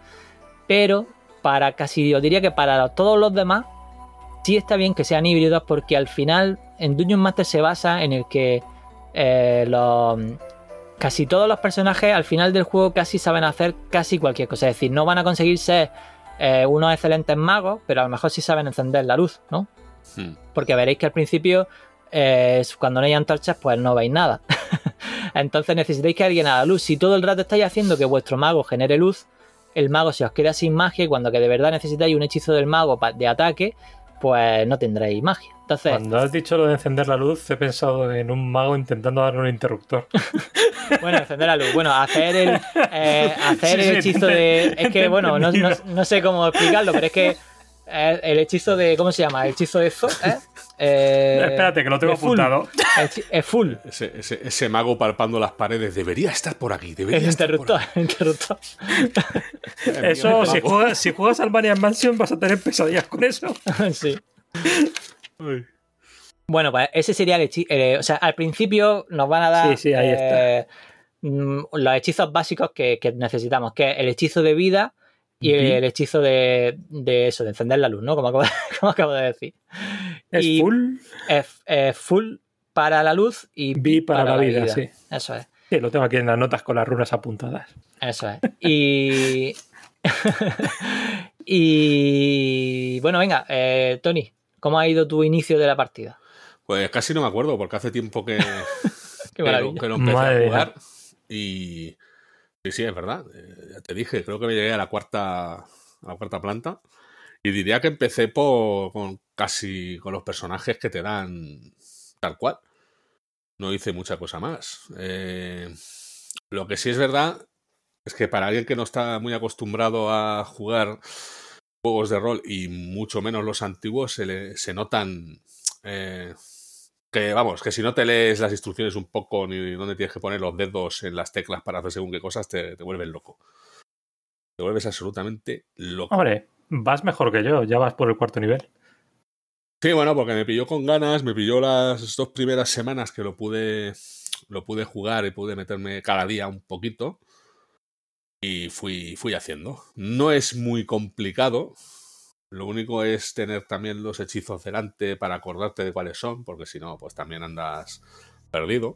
Pero para casi, yo diría que para todos los demás, sí está bien que sean híbridos, porque al final en Dungeon Master se basa en el que eh, los casi todos los personajes al final del juego casi saben hacer casi cualquier cosa. Es decir, no van a conseguir ser eh, unos excelentes magos, pero a lo mejor sí saben encender la luz, ¿no? Hmm. Porque veréis que al principio, eh, cuando no hay antorchas, pues no veis nada. (laughs) Entonces necesitáis que alguien haga luz. Si todo el rato estáis haciendo que vuestro mago genere luz, el mago se os queda sin magia y cuando que de verdad necesitáis un hechizo del mago de ataque, pues no tendréis magia. Entonces, Cuando has dicho lo de encender la luz, he pensado en un mago intentando darle un interruptor. (laughs) Bueno, encender la luz. Bueno, hacer el, eh, hacer Sí, el hechizo de. Es que, bueno, no, no- no sé cómo explicarlo, pero es que eh, el hechizo de. ¿Cómo se llama? El hechizo de Zo, ¿eh? (laughs) Eh, Espérate, que lo tengo apuntado. Es full. Ese, ese- ese mago palpando las paredes debería estar por aquí. Debería El estar por interruptor. interruptor. aquí. Eso, si juegas, si juegas al Mansion vas a tener pesadillas con eso. (laughs) sí. Uy. Bueno, pues ese sería el hechizo. o sea, al principio nos van a dar Sí, sí, ahí está. eh, mm, los hechizos básicos que, que necesitamos, que es el hechizo de vida y el, hechizo de, de eso, de encender la luz, ¿no? Como acabo, (laughs) como acabo de decir. Es Y full Es, es full para la luz y B para, la vida, sí. Eso es. Sí, lo tengo aquí en las notas con las runas apuntadas. Eso es. Y. (laughs) y. Bueno, venga, eh, Tony, ¿cómo ha ido tu inicio de la partida? Pues casi no me acuerdo, porque hace tiempo que, (laughs) Qué que que lo empecé Madre a mía. jugar. Y sí, sí, es verdad. Eh, ya te dije, creo que me llegué a la cuarta, a la cuarta planta. Y diría que empecé por, con casi con los personajes que te dan tal cual. No hice mucha cosa más. Eh, lo que sí es verdad es que para alguien que no está muy acostumbrado a jugar juegos de rol y mucho menos los antiguos, se, le- se notan eh, que, vamos, que si no te lees las instrucciones un poco ni dónde tienes que poner los dedos en las teclas para hacer según qué cosas, te, te vuelves loco. Te vuelves absolutamente loco. Hombre, vas mejor que yo, ya vas por el cuarto nivel. Sí, bueno, porque me pilló con ganas, me pilló las dos primeras semanas que lo pude, lo pude jugar y pude meterme cada día un poquito. Y fui, fui haciendo. No es muy complicado. Lo único es tener también los hechizos delante para acordarte de cuáles son, porque si no, pues también andas perdido.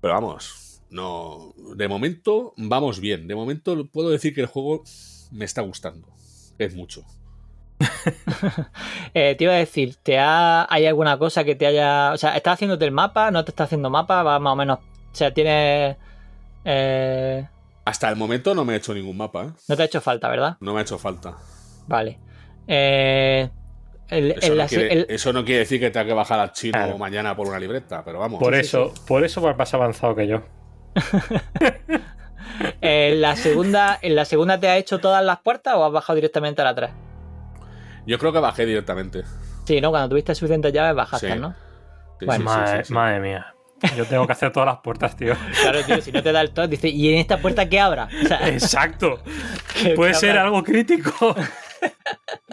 Pero vamos, no. De momento vamos bien. De momento puedo decir que el juego me está gustando. Es mucho. (laughs) Eh, te iba a decir, ¿te ha, ¿hay alguna cosa que te haya. O sea, ¿estás haciéndote el mapa? ¿No te estás haciendo mapa? Va más o menos. O sea, tienes. eh, Hasta el momento no me he hecho ningún mapa, ¿eh? no te ha hecho falta, ¿verdad? No me ha hecho falta. Vale. Eh, el- Eso, no quiere, el- eso no quiere decir que tenga que bajar al chino Claro. mañana por una libreta, pero vamos. Por sí, eso, por eso vas más avanzado que yo. (laughs) en la segunda, ¿En la segunda te has hecho todas las puertas o has bajado directamente a la 3? Yo creo que bajé directamente. Sí, ¿no? Cuando tuviste suficientes llaves bajaste, Sí. ¿no? Sí, Bueno. sí, sí, madre, sí, sí. madre mía. Yo tengo que hacer todas las puertas, tío. (laughs) Claro, tío, si no te da el top, dice, ¿y en esta puerta qué? O sea, Exacto. (laughs) ¿qué- Puede qué ser algo crítico.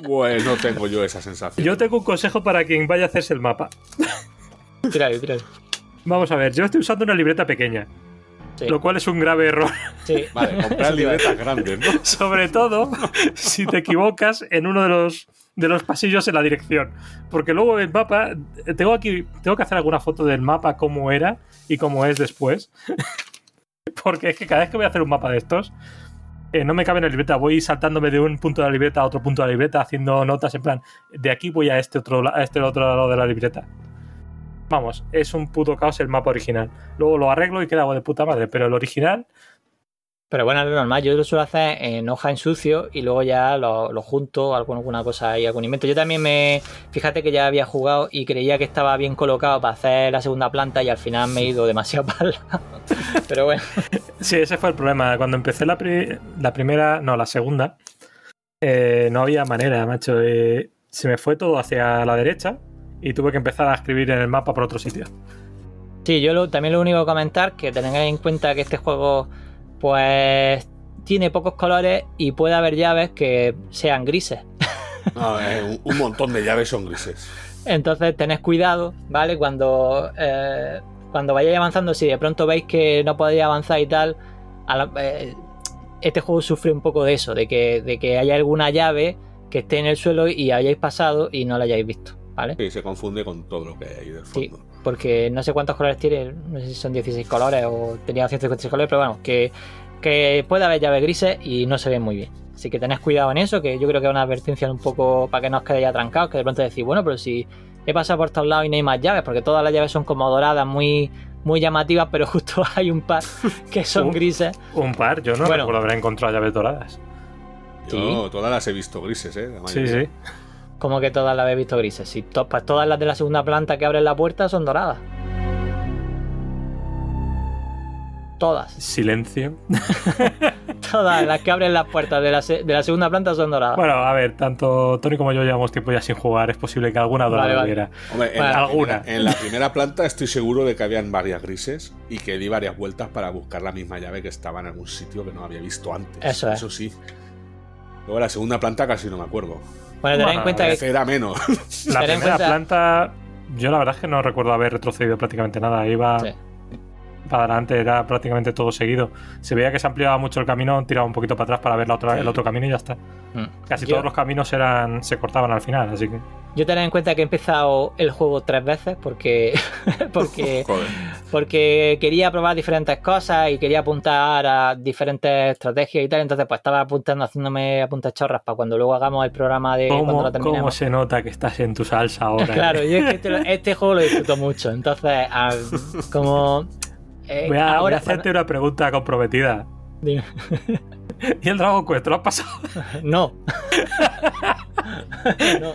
Pues no tengo yo esa sensación. Yo tengo un consejo para quien vaya a hacerse el mapa. Tírale, tírale. Vamos a ver, yo estoy usando una libreta pequeña, Sí, lo cual es un grave error. sí. (laughs) Vale, comprar libretas grandes, ¿no? Sobre todo si te equivocas en uno de los, de los pasillos en la dirección. Porque luego el mapa, tengo aquí, tengo que hacer alguna foto del mapa cómo era y cómo es después. (laughs) Porque es que cada vez que voy a hacer un mapa de estos, eh, no me cabe en la libreta, voy saltándome de un punto de la libreta a otro punto de la libreta, haciendo notas en plan, de aquí voy a este otro, a este otro lado de la libreta. Vamos, es un puto caos el mapa original. Luego lo arreglo y queda de puta madre, pero el original Pero bueno, es lo normal. Yo lo suelo hacer en hoja en sucio y luego ya lo, lo junto, alguna cosa y algún invento. Yo también me. Fíjate que ya había jugado y creía que estaba bien colocado para hacer la segunda planta y al final me he ido demasiado (laughs) para el lado. Pero bueno, Sí, ese fue el problema. Cuando empecé la, pri- la primera, no, la segunda, eh, no había manera, macho. Eh, se me fue todo hacia la derecha y tuve que empezar a escribir en el mapa por otro sitio. sí, yo lo- también lo único que comentar que tengáis en cuenta que este juego, pues. Tiene pocos colores y puede haber llaves que sean grises. No, (laughs) eh, un, montón de llaves son grises. Entonces tened cuidado, ¿vale? Cuando, eh, cuando vayáis avanzando, si de pronto veis que no podéis avanzar y tal, a la- eh, este juego sufre un poco de eso, de que, de que haya alguna llave que esté en el suelo y hayáis pasado y no la hayáis visto, ¿vale? Sí, se confunde con todo lo que hay del Sí, fondo. Porque no sé cuántos colores tiene, no sé si son 16 colores o tenía 156 colores, pero bueno, que, que puede haber llaves grises y no se ven muy bien. Así que tened cuidado en eso, que yo creo que es una advertencia un poco para que no os quedéis atrancados, que de pronto decís, bueno, pero si he pasado por todos lados y no hay más llaves, porque todas las llaves son como doradas, muy, muy llamativas, pero (laughs) justo hay un par que son grises. Un par, yo no Bueno. recuerdo haber encontrado llaves doradas. Yo todas las he visto grises, ¿eh? La Sí, sí. Como que todas las habéis visto grises. Si to- pues todas las de la segunda planta que abren la puerta son doradas. Todas. Silencio. (laughs) Todas las que abren las puertas de la, se- de la segunda planta son doradas. Bueno, a ver, tanto Tony como yo llevamos tiempo ya sin jugar. Es posible que alguna dorada Vale, vale. hubiera. Hombre, en, Bueno, la alguna. primera, en la primera planta estoy seguro de que habían varias grises y que di varias vueltas para buscar la misma llave que estaba en algún sitio que no había visto antes. Eso es. Eso sí. Luego la segunda planta casi no me acuerdo. Bueno, tened en cuenta La que tercera menos. La primera cuenta- planta yo la verdad es que no recuerdo haber retrocedido prácticamente nada. Iba Sí. Para adelante, era prácticamente todo seguido. Se veía que se ampliaba mucho el camino, tiraba un poquito para atrás para ver la otra, el otro camino y ya está. Mm. Casi Yo- todos los caminos eran se cortaban al final, así que. Yo tened en cuenta que he empezado el juego tres veces porque (laughs) porque porque quería probar diferentes cosas y quería apuntar a diferentes estrategias y tal, entonces pues estaba apuntando, haciéndome apuntes chorras para cuando luego hagamos el programa de cuando ¿Cómo, lo cómo terminemos. se nota que estás en tu salsa ahora? (laughs) Claro, yo es que este, este juego lo disfruto mucho, entonces ah, como eh, Voy a, voy a ahora hacerte una pregunta comprometida. Dime. (laughs) ¿Y el Dragon Quest lo has pasado? (laughs) No. (laughs) No.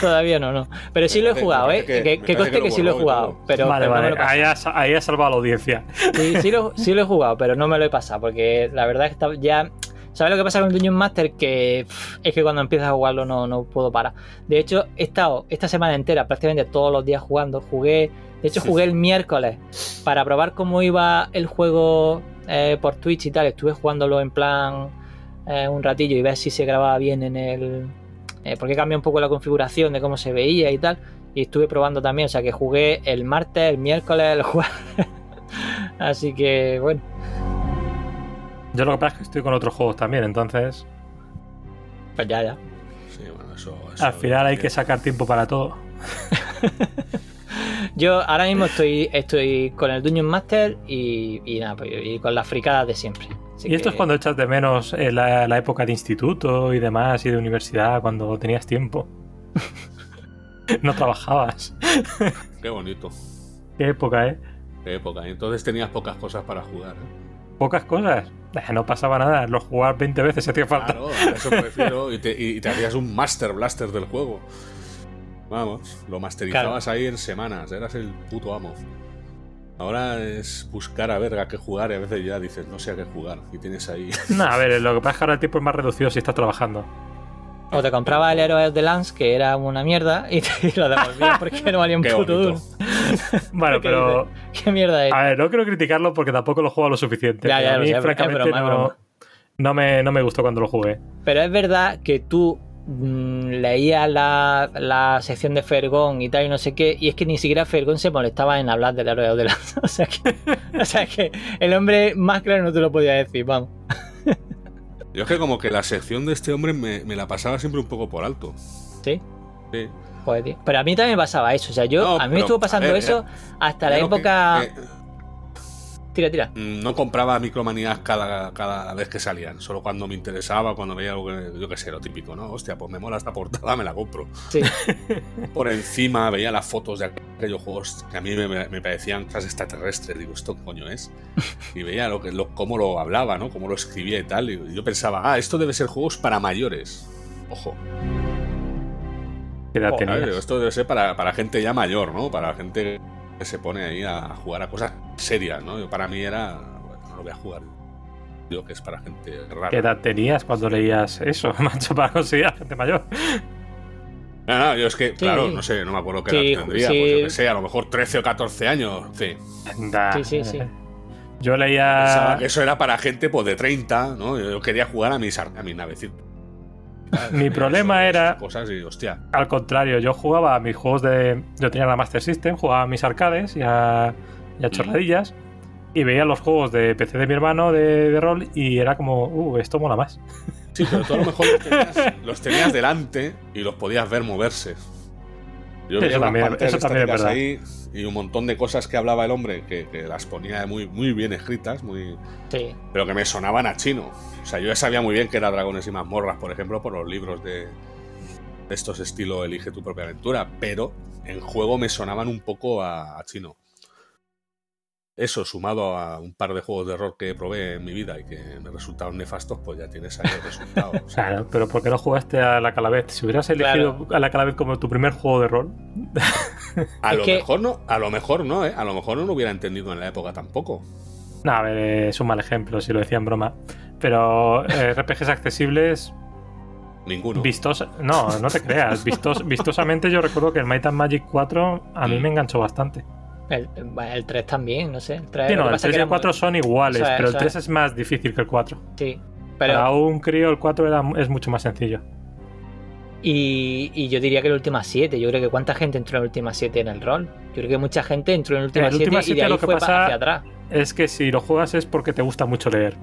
Todavía no, no. Pero sí lo he jugado, ¿eh? que- Que, que conste que sí lo he jugado. Pero, vale, pero vale. ahí, has, ahí has salvado a la audiencia. Sí, sí lo, sí lo he jugado, pero no me lo he pasado. Porque la verdad es que está- ya. ¿Sabes lo que pasa con el Dungeon Master? Que pff, es que cuando empiezas a jugarlo no, no puedo parar. De hecho, he estado esta semana entera, prácticamente todos los días jugando. Jugué. De hecho, jugué el miércoles para probar cómo iba el juego eh, por Twitch y tal. Estuve jugándolo en plan eh, un ratillo y ver si se grababa bien en el. eh, porque cambia un poco la configuración de cómo se veía y tal. Y estuve probando también, o sea que jugué el martes, el miércoles, el jueves. (laughs) Así que bueno. Yo lo que pasa es que estoy con otros juegos también, entonces Pues ya, ya. Sí, bueno, eso, eso- al final hay que sacar tiempo para todo. (laughs) Yo ahora mismo estoy, estoy con el Dungeon Master y, y nada, pues, y con las fricadas de siempre. Así y esto que- es cuando echas de menos eh, la, la época de instituto y demás y de universidad, cuando tenías tiempo. (laughs) no trabajabas. Qué bonito. Qué época, ¿eh? Qué época. Entonces tenías pocas cosas para jugar. ¿eh? Pocas cosas. No pasaba nada. Lo jugar 20 veces hacía falta. Claro, a eso prefiero. Y te, y te hacías un Master Blaster del juego. Vamos, lo masterizabas ahí en semanas. Eras el puto amo. Ahora es buscar a ver a qué jugar y a veces ya dices, no sé a qué jugar. Y tienes ahí. No, a ver, (laughs) lo que pasa es que ahora el tiempo es más reducido si estás trabajando. O te compraba el Héroe de Lance, que era una mierda, y te (laughs) lo devolvías (laughs) porque no valía un puto duro. (laughs) Bueno, ¿Qué pero. ¿Qué mierda es? A ver, no quiero criticarlo porque tampoco lo juego lo suficiente. Ya, ya, a lo mí, sé, es francamente, broma, no, no me, no me gustó cuando lo jugué. Pero es verdad que tú mm, leías la, la sección de Fergón y tal y no sé qué, y es que ni siquiera Fergón se molestaba en hablar del héroe de Lance. O sea que, o sea que el hombre más claro no te lo podía decir, vamos. Yo es que como que la sección de este hombre me, me la pasaba siempre un poco por alto. ¿Sí? Sí. Joder, tío. Pero a mí también me pasaba eso. O sea, yo, No, a mí me estuvo pasando ver, eso eh, hasta la que- época. que, Tira, tira. mm, no compraba micromanías cada, cada vez que salían, solo cuando me interesaba, cuando veía algo que, yo qué sé, lo típico, ¿no? Hostia, pues me mola esta portada, me la compro. Sí. (laughs) Por encima veía las fotos de aquellos juegos que a mí me, me parecían cosas extraterrestres. Digo, ¿esto qué coño es? Y veía lo que, lo, cómo lo hablaba, ¿no? Cómo lo escribía y tal. Y yo pensaba, ah, esto debe ser juegos para mayores. Ojo, ¿Qué edad esto debe ser para, para gente ya mayor, ¿no? Para gente que se pone ahí a jugar a cosas serias, ¿no? Yo, para mí era, bueno, no lo voy a jugar. Digo que es para gente rara. ¿Qué edad tenías cuando leías eso, (laughs) macho, para conseguir a gente mayor? No, no, yo es que, Sí. claro, no sé, no me acuerdo qué Sí, edad tendría. sí. Pues yo que sé, a lo mejor 13 o 14 años. Sí. Sí, sí, sí. Yo Pensaba leía. que eso era para gente pues, de 30, ¿no? Yo quería jugar a mis, a mis navecitas. Mi problema era- Cosas y, hostia. Al contrario, yo jugaba a mis juegos de. Yo tenía la Master System, jugaba a mis arcades y a, y a chorradillas. Y veía los juegos de PC de mi hermano de, de rol y era como, uh, esto mola más. Sí, pero tú a lo mejor los tenías, (laughs) los tenías delante y los podías ver moverse. Yo unas también- eso también es verdad. ahí y un montón de cosas que hablaba el hombre que, que las ponía muy, muy bien escritas, muy, Sí. pero que me sonaban a chino. O sea, yo ya sabía muy bien que era Dragones y Mazmorras, por ejemplo, por los libros de, de estos estilo Elige tu propia aventura, pero en juego me sonaban un poco a, a chino. Eso, sumado a un par de juegos de rol que probé en mi vida y que me resultaron nefastos, pues ya tienes ahí el resultado. O sea, Claro, pero ¿por qué no jugaste a la Calavez? Si hubieras elegido a la Calavez como tu primer juego de rol, a lo que- mejor no, a lo mejor no, ¿eh? A lo mejor no lo hubiera entendido en la época tampoco. no, a ver, es un mal ejemplo si lo decía en broma. Pero eh, RPGs accesibles, Ninguno. vistos, no, no te creas. Vistos, (laughs) vistosamente yo recuerdo que el Might and Magic 4 a mí Mm. me enganchó bastante. El, el 3 también, no sé. El 3, Sí, no, el pasa 3 es que y el era 4 muy- son iguales, Eso es, pero el eso 3 es. es más difícil que el 4. Sí. Para Pero un crío el 4 era, es mucho más sencillo. Y, y yo diría que el Ultima 7. Yo creo que cuánta gente entró en el Ultima 7 en el rol. Yo creo que mucha gente entró en En el 7 Ultima y 7 de ahí lo que fue pa- pasa- hacia atrás. Es que si lo juegas es porque te gusta mucho leer.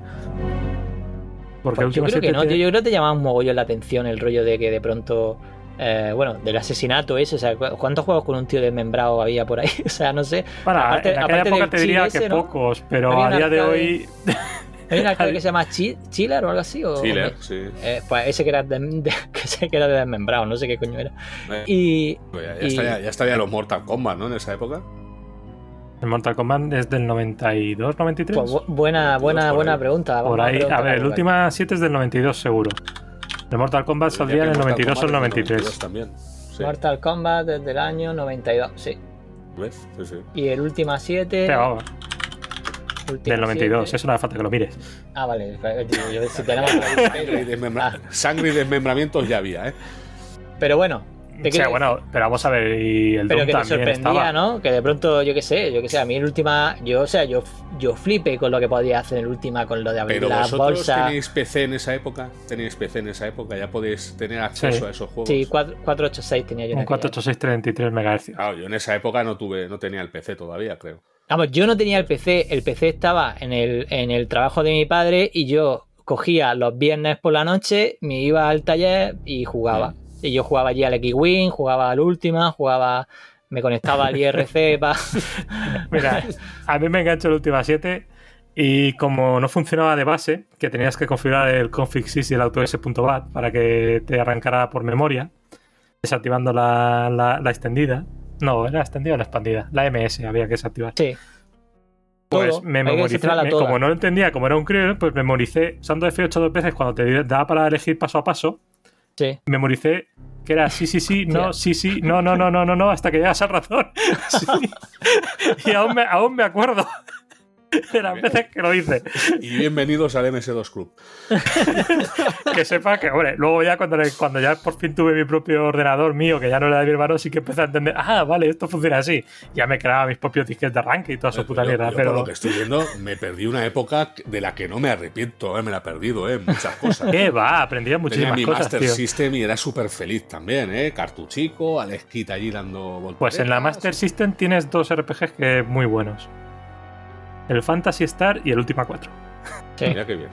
Porque Pues yo creo que 7 no, tiene- yo creo que te llamaba un mogollón la atención el rollo de que de pronto. Eh, bueno, del asesinato ese, o sea, ¿cu- ¿cuántos juegos con un tío desmembrado había por ahí? (laughs) O sea, no sé. Bueno, Aparte- en aquella aparte época te diría chile que ese, ¿no? pocos, pero Había a día de hoy. (laughs) ¿Hay un arcade que se llama Chi- Chiller o algo así? O, Chiller, sí. Eh, pues ese que era de, de- (laughs) que ese que era de desmembrado, no sé qué coño era. Eh, Y. pues ya, ya y- estaría, ya estaría los Mortal Kombat, ¿no? En esa época. El Mortal Kombat es del 92, 93. Pues bu- buena, buena, por buena ahí. pregunta. Por ahí, a ver, el. Ultima 7 es del 92 seguro. El Mortal Kombat saldría que en el Mortal 92 o el Kombat es del 93. 92 también. Sí. Mortal Kombat desde el año 92, sí. ¿Ves? Sí, sí. Y el Ultima 7. Pero Ultima del 92, 7. eso no hace falta que lo mires. Ah, vale. digo, yo si tenemos- (laughs) Sangre y, desmembra- Ah. Sangre y desmembramientos ya había, ¿eh? Pero bueno. O ¿de qué- sea, bueno, pero vamos a ver, y el pero Doom que te sorprendía, estaba. ¿no? Que de pronto, yo qué sé, yo qué sé, a mí el Ultima, yo, o sea, yo, yo flipé con lo que podía hacer el Ultima, con lo de abrir vosotros bolsas. tenéis PC en esa época, tenéis PC en esa época, ya podéis tener acceso Sí. a esos juegos. Sí, 4- 486 tenía yo. en Un aquella 486 33 MHz. Claro, yo en esa época no tuve, no tenía el PC todavía, creo. Vamos, yo no tenía el PC, el PC estaba en el, en el trabajo de mi padre y yo cogía los viernes por la noche, me iba al taller y jugaba. Y yo jugaba allí al X-Wing, jugaba al Ultima, jugaba, me conectaba al IRC (laughs) para... Mira, a mí me enganchó el Ultima 7 y como no funcionaba de base, que tenías que configurar el config sys y el autos.bat para que te arrancara por memoria, desactivando la, la- la extendida. No, era extendida o la expandida. La MS había que desactivar. Sí. Pues Todo, me memoricé, me- como no lo entendía, como era un crío, pues memoricé, usando F8 dos veces cuando te daba para elegir paso a paso, Sí. memoricé que era sí, sí, sí, no, sí, sí, no, no, no, no, no, no, hasta que llegas al razón. (laughs) Sí. Y aún me, aún me acuerdo (laughs) de las veces que lo hice. Y bienvenidos al MS2 Club. (laughs) Que sepa que, hombre, luego ya cuando, cuando ya por fin tuve mi propio ordenador mío, que ya no era de mi hermano, sí que empecé a entender, ah, vale, esto funciona así. Ya me creaba mis propios disquetes de arranque y toda su puta mierda, pero... Por lo que estoy viendo, me perdí una época de la que no me arrepiento, ¿eh? me la he perdido, ¿eh? muchas cosas. (laughs) ¿Qué va? Aprendí Tenía muchísimas mi cosas, Master tío. System y era súper feliz también, ¿eh? Cartuchico, Alex Kidd allí dando volteretas. Pues en la Master System tienes dos RPGs que muy buenos. El Fantasy Star y el Ultima 4. Sí, Mira qué bien.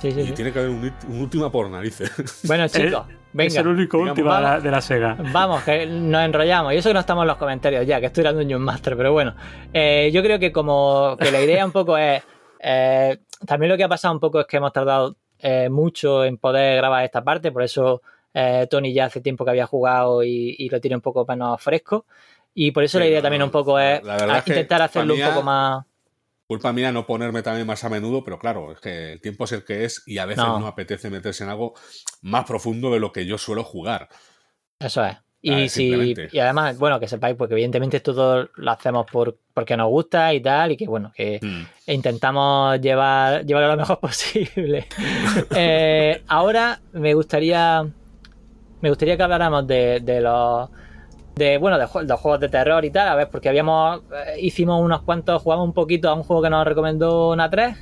sí, sí, Y sí. tiene que haber un, un última por narices. (laughs) Bueno, chicos, venga. Es el único Digamos, Ultima de la, vamos. de la Sega. Vamos, que nos enrollamos. Y eso que no estamos en los comentarios ya, que estoy dando un Master, pero bueno. Eh, yo creo que como que la idea un poco es. eh, también lo que ha pasado un poco es que hemos tardado eh, mucho en poder grabar esta parte, por eso eh, Tony ya hace tiempo que había jugado y, y lo tiene un poco menos fresco. Y por eso la idea también un poco es intentar hacerlo un poco más. Culpa mía no ponerme también más a menudo, pero claro, es que el tiempo es el que es y a veces No. no, apetece meterse en algo más profundo de lo que yo suelo jugar. Eso es. Y, si, simplemente. y además, bueno, que sepáis, porque evidentemente todo lo hacemos por, porque nos gusta y tal, y que bueno, que Mm. intentamos llevar, llevarlo lo mejor (laughs) posible. (laughs) Eh, ahora me gustaría. Me gustaría que habláramos de, de los. De, bueno, de, los juegos de terror y tal, a ver, porque habíamos. eh, hicimos unos cuantos, jugamos un poquito a un juego que nos recomendó Natres.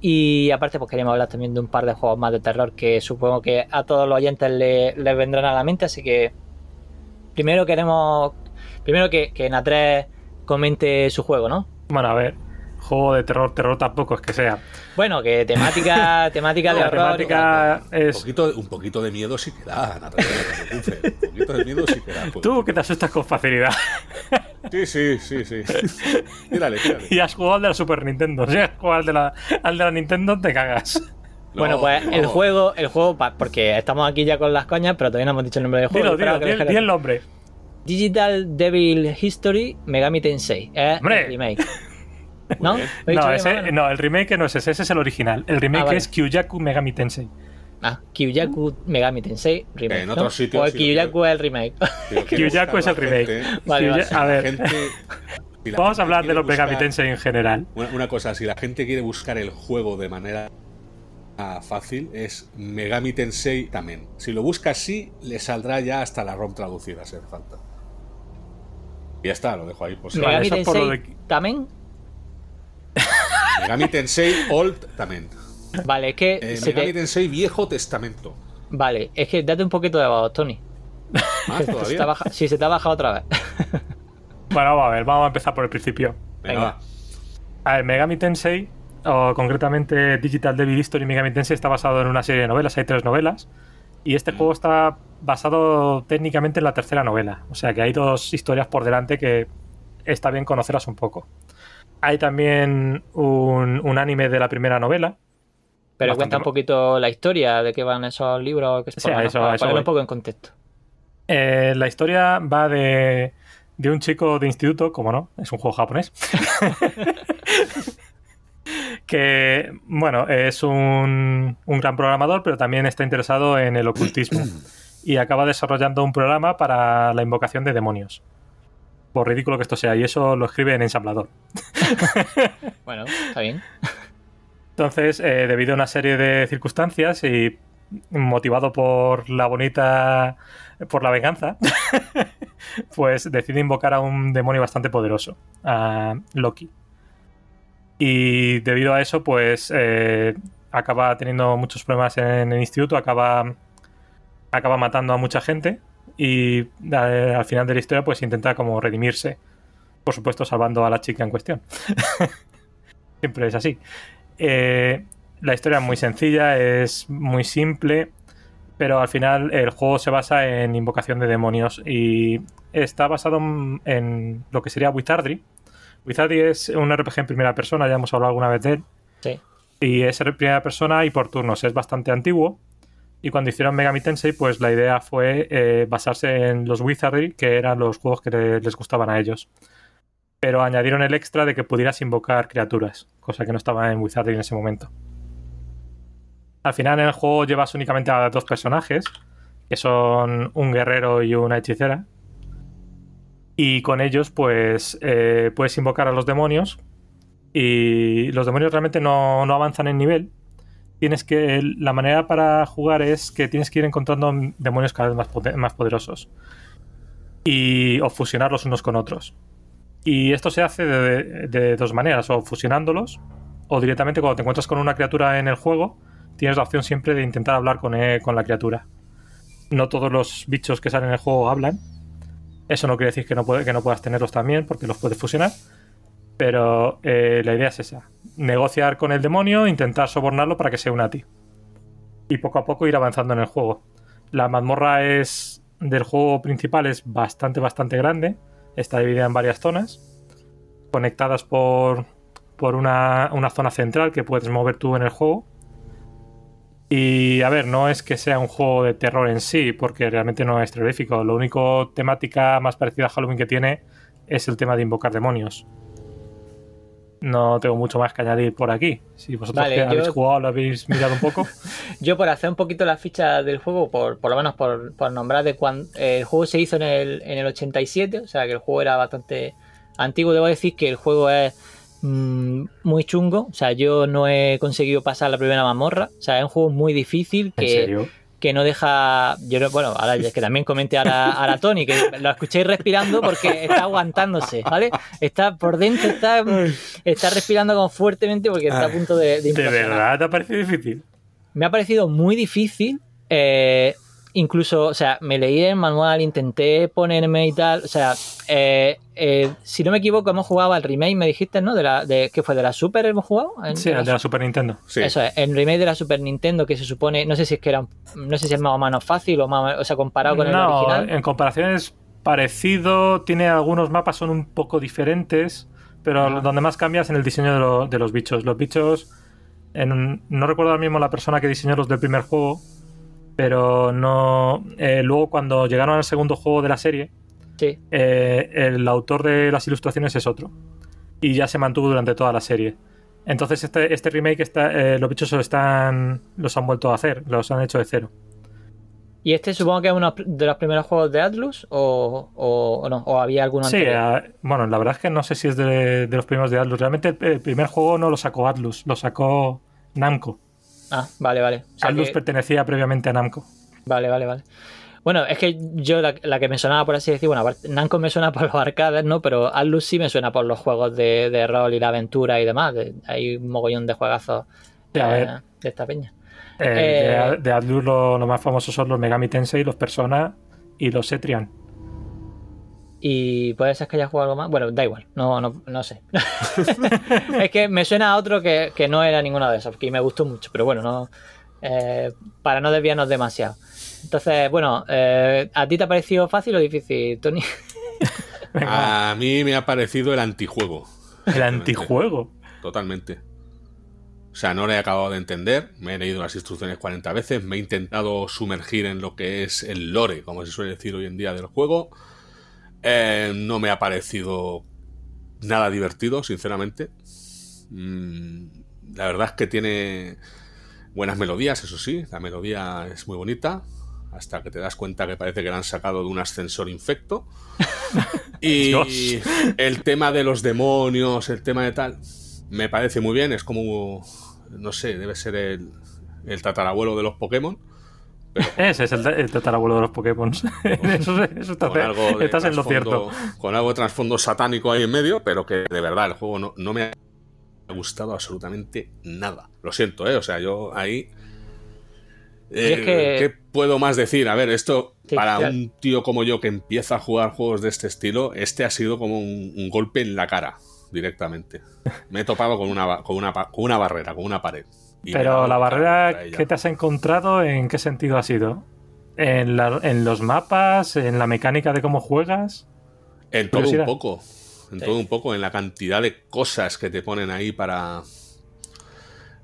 Y aparte, pues queríamos hablar también de un par de juegos más de terror que supongo que a todos los oyentes le- les vendrán a la mente. Así que primero queremos. Primero que, que Natres comente su juego, ¿no? Bueno, a ver. Juego de terror, terror tampoco es que sea. Bueno, que temática, (laughs) temática de La horror. temática Un es. poquito, un poquito de miedo sí que da. Un poquito de miedo sí que da. pues. Tú que te asustas con facilidad. Sí, sí, sí, sí. Tírale, tírale. Y has jugado al de la Super Nintendo. Si has jugado al de la, al de la Nintendo, te cagas. Bueno, No, pues no. el juego, el juego, porque estamos aquí ya con las coñas, pero todavía no hemos dicho el nombre del juego. Dilo, dilo, que di, deje di el nombre. Digital Devil History Megami Tensei. Es Hombre. el remake. ¿No? bien. ¿Lo he dicho No, ese, no, el remake no es ese, ese es el original. El remake Ah, vale. es Kyuyaku Megami Tensei. Ah, Kyuyaku Megami Tensei remake. En otros ¿no? sitios O el sí Kyuyaku es el remake. (laughs) Kyuyaku es el remake. gente- Vale, Kyuya- vale. A la ver, gente- (laughs) si la vamos a hablar de los Megami Tensei en general. Una, una cosa, si la gente quiere buscar el juego de manera fácil, es Megami Tensei también. Si lo busca así, le saldrá ya hasta la ROM traducida, si hace falta. Y ya está, lo dejo ahí. Pues, Vale, Megami eso es por lo de- también. Megami Tensei Old también. Vale, es que Eh, se te- Megami Tensei Viejo Testamento. Vale, es que date un poquito de voz, Tony. Más (laughs) Se te baja- Sí, se te ha bajado otra vez. (laughs) Bueno, vamos a ver, vamos a empezar por el principio. Venga. A ver, Megami Tensei, o concretamente Digital Devil History Megami Tensei, está basado en una serie de novelas, hay tres novelas. Y este juego está basado técnicamente en la tercera novela. O sea que hay dos historias por delante que está bien conocerlas un poco. Hay también un, un anime de la primera novela. Pero cuenta un poquito la historia de qué van esos libros, que Sí, eso- para eso ponerlo voy. un poco en contexto. Eh, la historia va de, de un chico de instituto, como no, es un juego japonés. (laughs) que, bueno, es un, un gran programador, pero también está interesado en el ocultismo. y acaba desarrollando un programa para la invocación de demonios. Por ridículo que esto sea, y eso lo escribe en ensamblador. (laughs) Bueno, está bien. Entonces, eh, debido a una serie de circunstancias y motivado por la bonita. por la venganza, (laughs) pues decide invocar a un demonio bastante poderoso, a Loki. Y debido a eso, pues eh, acaba teniendo muchos problemas en el instituto, acaba, acaba matando a mucha gente y eh, al final de la historia, pues intenta como redimirse. Por supuesto, salvando a la chica en cuestión. (laughs) Siempre es así. Eh, la historia es muy sencilla, es muy simple, pero al final el juego se basa en invocación de demonios y está basado en- en lo que sería Wizardry. Wizardry es un RPG en primera persona, ya hemos hablado alguna vez de él, Sí. y es en primera persona y por turnos, es bastante antiguo. Y cuando hicieron Megami Tensei, pues la idea fue eh, basarse en los Wizardry, que eran los juegos que le- les gustaban a ellos. Pero añadieron el extra de que pudieras invocar criaturas, cosa que no estaba en Wizardry en ese momento. Al final en el juego llevas únicamente a dos personajes, que son un guerrero y una hechicera. Y con ellos, pues, eh, puedes invocar a los demonios. Y los demonios realmente no, no avanzan en nivel. Tienes que. La manera para jugar es que tienes que ir encontrando demonios cada vez más, más poderosos. Y. o fusionarlos unos con otros. Y esto se hace de, de dos maneras, o fusionándolos, o directamente cuando te encuentras con una criatura en el juego, tienes la opción siempre de intentar hablar con, eh, con la criatura. No todos los bichos que salen en el juego hablan. Eso no quiere decir que no, puede- que no puedas tenerlos también, porque los puedes fusionar. Pero eh, la idea es esa. Negociar con el demonio, intentar sobornarlo para que se una a ti. Y poco a poco ir avanzando en el juego. La mazmorra es del juego principal es bastante, bastante grande. Está dividida en varias zonas. Conectadas por, por una, una zona central que puedes mover tú en el juego. Y a ver, no es que sea un juego de terror en sí, porque realmente no es terrorífico. Lo único temática más parecida a Halloween que tiene es el tema de invocar demonios. No tengo mucho más que añadir por aquí. Si vosotros Vale, que yo- habéis jugado lo habéis mirado un poco. (laughs) Yo por hacer un poquito la ficha del juego, por, por lo menos por, por nombrar de cuando el juego se hizo en el, en el 87, o sea que el juego era bastante antiguo, debo decir que el juego es mm, muy chungo, o sea yo no he conseguido pasar la primera mazmorra, o sea es un juego muy difícil ¿En serio? Que no deja, yo no- bueno, ahora es que también comenté ahora, ahora a Tony, que lo escuchéis respirando porque está aguantándose, ¿vale? Está por dentro, está, está respirando como fuertemente porque está a punto de, de ¿De verdad te ha parecido difícil? Me ha parecido muy difícil. eh, incluso, o sea, me leí el manual, intenté ponerme y tal. O sea, eh, eh, si no me equivoco, hemos jugado al remake, me dijiste, ¿no? De la, de, ¿Qué fue? ¿De la Super hemos jugado? En- Sí, de el de la Super Nintendo. Sí. Eso es, el remake de la Super Nintendo que se supone, no sé si es que era, un- no sé si es más o menos fácil o más, o sea, comparado con el no, original. en comparación es parecido, tiene algunos mapas son un poco diferentes, pero donde más cambia es en el diseño de, lo- de los bichos. Los bichos, en no recuerdo ahora mismo la persona que diseñó los del primer juego, pero no. eh, luego cuando llegaron al segundo juego de la serie, Sí. eh, el autor de las ilustraciones es otro. Y ya se mantuvo durante toda la serie. Entonces este, este remake está, eh, los bichos los están. los han vuelto a hacer, los han hecho de cero. ¿Y este supongo que es uno de los primeros juegos de Atlus o, o, o no? ¿O había alguno Sí, eh, bueno, la verdad es que no sé si es de, de los primeros de Atlus. Realmente el, el primer juego no lo sacó Atlus, lo sacó Namco. Ah, vale, vale. O sea Atlus que- pertenecía previamente a Namco. Vale, vale, vale. Bueno, es que yo la, la que me sonaba por así decir, bueno, Namco me suena por los arcades, ¿no? Pero Atlus sí me suena por los juegos de, de rol y la aventura y demás. De- hay un mogollón de juegazos eh, ver. de esta peña. Eh, Eh, de, de Atlus lo, lo más famosos son los Megami Tensei, los Persona y los Etrian. Y puede ser que haya jugado algo más. Bueno, da igual, no, no, no sé. (laughs) es que me suena a otro que, que, no era ninguno de esos, que me gustó mucho, pero bueno, no eh, para no desviarnos demasiado. Entonces, bueno, eh, ¿a ti te ha parecido fácil o difícil, Tony? (laughs) a mí me ha parecido el antijuego. ¿El antijuego? Totalmente. O sea, no lo he acabado de entender, me he leído las instrucciones 40 veces, me he intentado sumergir en lo que es el lore, como se suele decir hoy en día del juego. Eh, no me ha parecido nada divertido, sinceramente. Mm, la verdad es que tiene buenas melodías, eso sí, la melodía es muy bonita, hasta que te das cuenta que parece que la han sacado de un ascensor infecto. (laughs) y el tema de los demonios, el tema de tal, me parece muy bien, es como, no sé, debe ser el, el tatarabuelo de los Pokémon. Ese es el, tatarabuelo de los Pokémon. (laughs) (laughs) eso, estás en lo cierto. Con algo de trasfondo satánico ahí en medio, pero que de verdad el juego no, no me ha gustado absolutamente nada. Lo siento, ¿eh? O sea, yo ahí... Eh, ¿Qué puedo más decir? A ver, esto para un tío como yo que empieza a jugar juegos de este estilo, este ha sido como un, golpe en la cara directamente. Me he topado con una, con una, con una barrera, con una pared. Pero la barrera que te has encontrado, ¿en qué sentido ha sido? ¿En, ¿En, los mapas? ¿En la mecánica de cómo juegas? En todo un poco en todo un poco, en la cantidad de cosas que te ponen ahí para...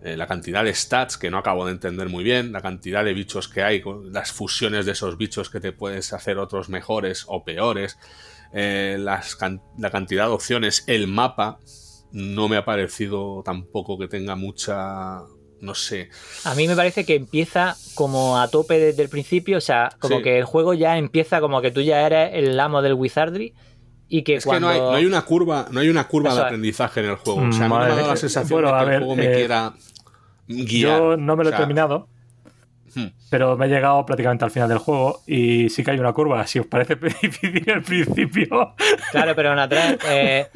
Eh, la cantidad de stats que no acabo de entender muy bien, la cantidad de bichos que hay, las fusiones de esos bichos que te puedes hacer otros mejores o peores, eh, las, la cantidad de opciones, el mapa, no me ha parecido tampoco que tenga mucha no sé. A mí me parece que empieza como a tope desde el principio, o sea, como que el juego ya empieza como que tú ya eres el amo del Wizardry y que es que no hay, una curva, no hay una curva de aprendizaje en el juego. O sea, no me ha dado la sensación de que el juego me eh, quiera guiar. Yo no me lo he terminado. Hmm. Pero me he llegado prácticamente al final del juego y sí que hay una curva. Si os parece (laughs) difícil al principio. Claro, pero en atrás. Eh,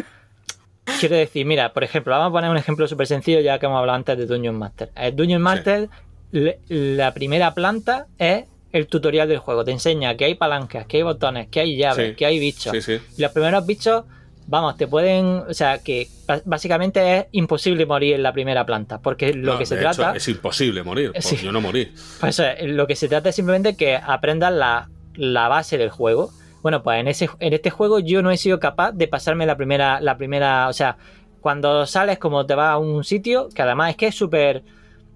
quiero decir, mira, por ejemplo, vamos a poner un ejemplo súper sencillo ya que hemos hablado antes de Dungeon Master. El Dungeon Master, la primera planta es el tutorial del juego. Te enseña que hay palancas, que hay botones, que hay llaves, que hay bichos. Y los primeros bichos, vamos, te pueden. O sea, que básicamente es imposible morir en la primera planta. Porque lo que se trata. es imposible morir. Yo no morí. Pues lo que se trata es simplemente que aprendas la, la base del juego. Bueno, pues en, ese, en este juego yo no he sido capaz de pasarme la primera. La primera. O sea, cuando sales como te vas a un sitio, que además es que es súper.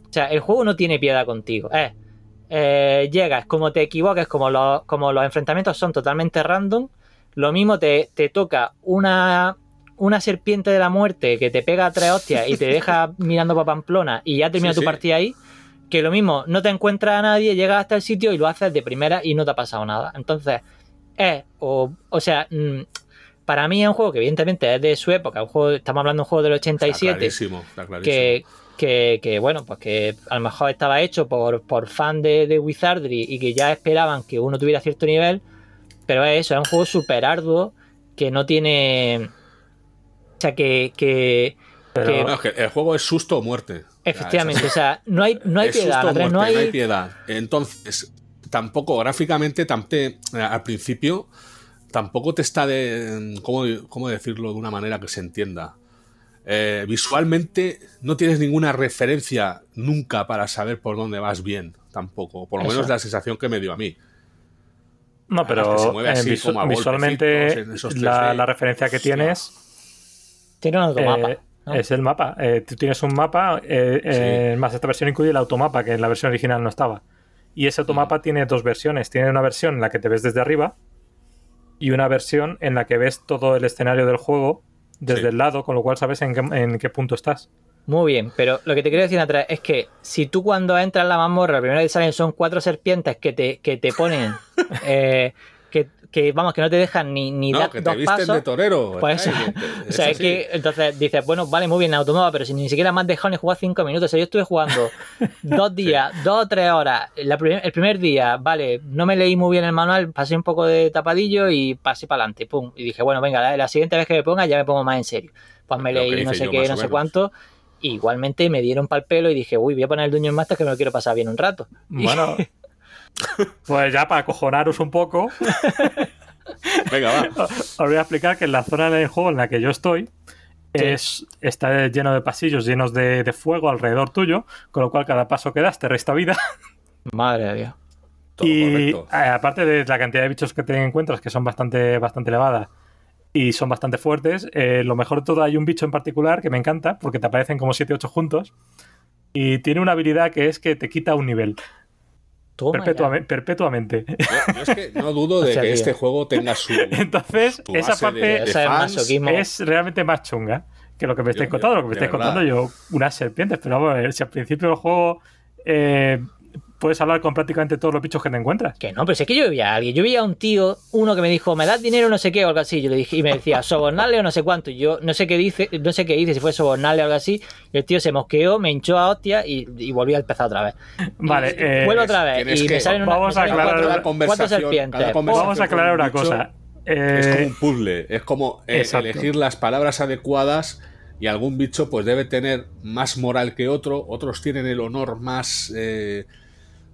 O sea, el juego no tiene piedad contigo. Es eh, llegas, como te equivoques, como los, como los enfrentamientos son totalmente random, lo mismo te, toca una, una serpiente de la muerte que te pega tres hostias y te deja (laughs) mirando para Pamplona y ya termina tu partida ahí, que lo mismo, no te encuentras a nadie, llegas hasta el sitio y lo haces de primera y no te ha pasado nada. Entonces, es, o, o sea, mm, para mí es un juego que evidentemente es de su época, un juego, estamos hablando de un juego del 87, que, que, bueno, pues que a lo mejor estaba hecho por, por fan de, de, Wizardry y que ya esperaban que uno tuviera cierto nivel, pero es eso, es un juego súper arduo que no tiene... O sea, que... que, el juego es susto o muerte. Efectivamente, o sea, no hay, no hay piedad. no, hay... piedad. Entonces, tampoco gráficamente, al principio, tampoco te está de... ¿cómo, ¿Cómo decirlo de una manera que se entienda? Eh, visualmente no tienes ninguna referencia nunca para saber por dónde vas bien, tampoco. Por lo menos la sensación que me dio a mí. No, pero visualmente la, referencia que tienes tiene un automapa. Eh, es el mapa. Eh, tú tienes un mapa, más esta versión incluye el automapa, que en la versión original no estaba. Y ese automapa tiene dos versiones. Tiene una versión en la que te ves desde arriba y una versión en la que ves todo el escenario del juego desde el lado, con lo cual sabes en qué, punto estás. Muy bien, pero lo que te quiero decir atrás es que si tú cuando entras en la mazmorra, la primera que salen son cuatro serpientes que te, que te ponen (laughs) eh, que vamos, que no te dejan ni, ni no, que te visten de torero. Pues o sea, es que entonces dices, bueno, vale, muy bien, automóvil, pero si ni siquiera me has dejado ni jugar cinco minutos. O sea, yo estuve jugando (laughs) dos días, dos o tres horas. el primer día, vale, no me leí muy bien el manual, pasé un poco de tapadillo y pasé para adelante, pum. Y dije, bueno, venga, la, siguiente vez que me ponga ya me pongo más en serio. Pues me leí no sé qué, no sé cuánto. Igualmente me dieron pal pelo y dije, uy, voy a poner el Dungeon Master que me lo quiero pasar bien un rato. Bueno. (laughs) (laughs) Pues ya para acojonaros un poco, (laughs) Venga, va. os voy a explicar que en la zona del juego en la que yo estoy es, está lleno de pasillos llenos de, de fuego alrededor tuyo, con lo cual cada paso que das te resta vida. (laughs) Madre de Dios. Todo y correcto. eh, aparte de la cantidad de bichos que te encuentras, que son bastante, bastante elevadas y son bastante fuertes, eh, lo mejor de todo hay un bicho en particular que me encanta, porque te aparecen como 7-8 juntos, y tiene una habilidad que es que te quita un nivel, Perpetuamente. Yo, yo es que no dudo (laughs) de que tío. este juego tenga su, (laughs) Entonces, su esa de- parte de es fans. masoquismo. es realmente más chunga que lo que me estáis Yo- contando. Lo que me estáis contando yo, unas serpientes, pero vamos a ver, si al principio del juego eh, puedes hablar con prácticamente todos los bichos que te encuentras. Que no, pero es que yo veía a alguien. Yo veía a un tío, uno que me dijo, ¿me das dinero no sé qué o algo así? Yo le dije, y me decía, sobornarle o no sé cuánto. Y yo no sé qué dice, no sé qué dice, si fue sobornarle o algo así. Y el tío se mosqueó, me hinchó a hostia y, y volví a empezar otra vez. Vale, eh, Vuelvo otra vez y que- me salen, una, vamos a aclarar cuatro, la cuatro conversación, serpientes. conversación. vamos a aclarar una cosa. es como Eh, un puzzle, es como eh, Exacto. elegir las palabras adecuadas y algún bicho pues debe tener más moral que otro, otros tienen el honor más, eh,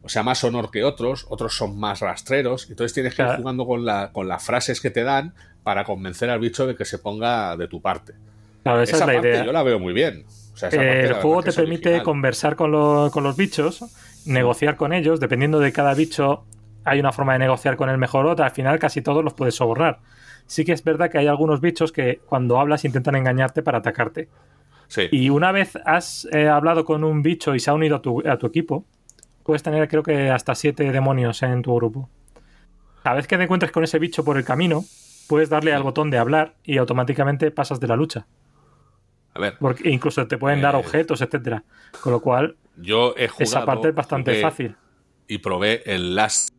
o sea, más honor que otros, otros son más rastreros, entonces tienes que ir Claro. jugando con, la, con las frases que te dan para convencer al bicho de que se ponga de tu parte. claro, esa, Esa, es la parte idea. yo la veo muy bien. O sea, esa Eh, parte, el juego te permite original. conversar con, lo- con los bichos, negociar con ellos, dependiendo de cada bicho hay una forma de negociar con el mejor o otra, al final casi todos los puedes sobornar. Sí que es verdad que hay algunos bichos que cuando hablas intentan engañarte para atacarte. Sí. Y una vez has eh, hablado con un bicho y se ha unido a tu, a tu equipo, puedes tener creo que hasta siete demonios en tu grupo. Cada vez que te encuentres con ese bicho por el camino, puedes darle al botón de hablar y automáticamente pasas de la lucha. A ver, Porque incluso te pueden dar Eh, objetos, etcétera. Con lo cual, yo he jugado esa parte es bastante jugué fácil. y probé el Last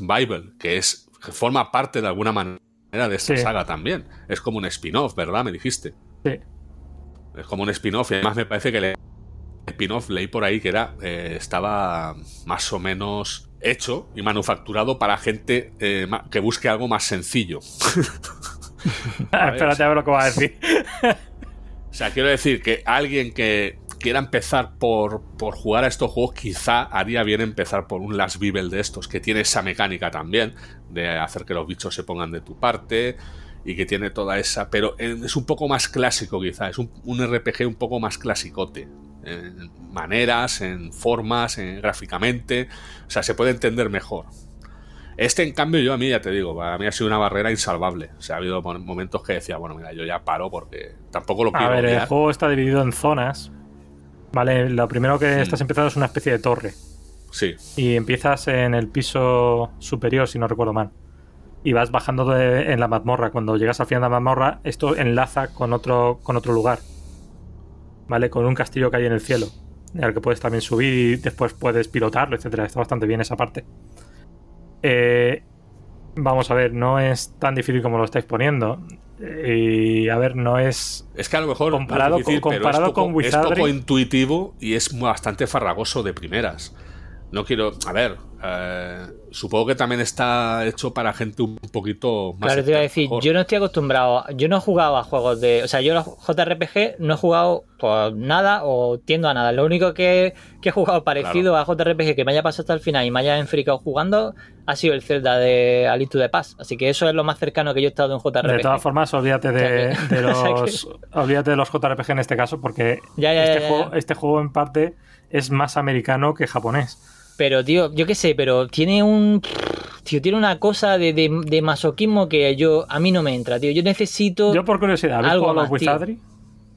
Bible, que es que forma parte de alguna manera de esta Sí. saga también. Es como un spin-off, ¿verdad? Me dijiste. Sí. Es como un spin-off. Y además me parece que el spin-off leí por ahí que era eh, estaba más o menos hecho y manufacturado para gente eh, que busque algo más sencillo. ver. (laughs) Espérate a ver lo que va a decir. O sea, quiero decir que alguien que quiera empezar por, por jugar a estos juegos, quizá haría bien empezar por un Last Bible de estos, que tiene esa mecánica también, de hacer que los bichos se pongan de tu parte y que tiene toda esa. Pero es un poco más clásico, quizá. Es un, un RPG un poco más clasicote. En maneras, en formas, en, gráficamente. O sea, se puede entender mejor. Este, en cambio, yo a mí ya te digo, para mí ha sido una barrera insalvable. O sea, ha habido momentos que decía, bueno, mira, yo ya paro porque tampoco lo A quiero ver, el juego está dividido en zonas. Vale, lo primero que estás empezando es una especie de torre. Sí, Y empiezas en el piso superior, si no recuerdo mal. Y vas bajando de- en la mazmorra. Cuando llegas al final de la mazmorra, esto enlaza con otro, con otro lugar. ¿Vale? Con un castillo que hay en el cielo. Al que puedes también subir y después puedes pilotarlo, etcétera. Está bastante bien esa parte. Eh, vamos a ver, no es tan difícil como lo estáis poniendo. Y a ver, no es. es que a lo mejor Comparado no es difícil, con- comparado es poco, con es poco Wizardry. intuitivo y es bastante farragoso de primeras. No quiero, a ver, eh, supongo que también está hecho para gente un poquito más. Claro, te iba a decir, mejor. yo no estoy acostumbrado, yo no he jugado a juegos de, o sea, yo los JRPG no he jugado pues nada o tiendo a nada. Lo único que, que he jugado parecido a JRPG que me haya pasado hasta el final y me haya enfricado jugando ha sido el Zelda de Alitu de Paz. Así que eso es lo más cercano que yo he estado de un JRPG. De todas formas, olvídate de, (laughs) de (laughs) los. Olvídate de los JRPG en este caso, porque Ya, ya, este, ya, ya, juego, ya. este juego en parte es más americano que japonés. Pero, tío, yo qué sé, pero tiene un. Tío, tiene una cosa de, de, de masoquismo que yo a mí no me entra, tío. Yo necesito. Yo, por curiosidad, ¿habéis Algo jugado a los más. Wizardry?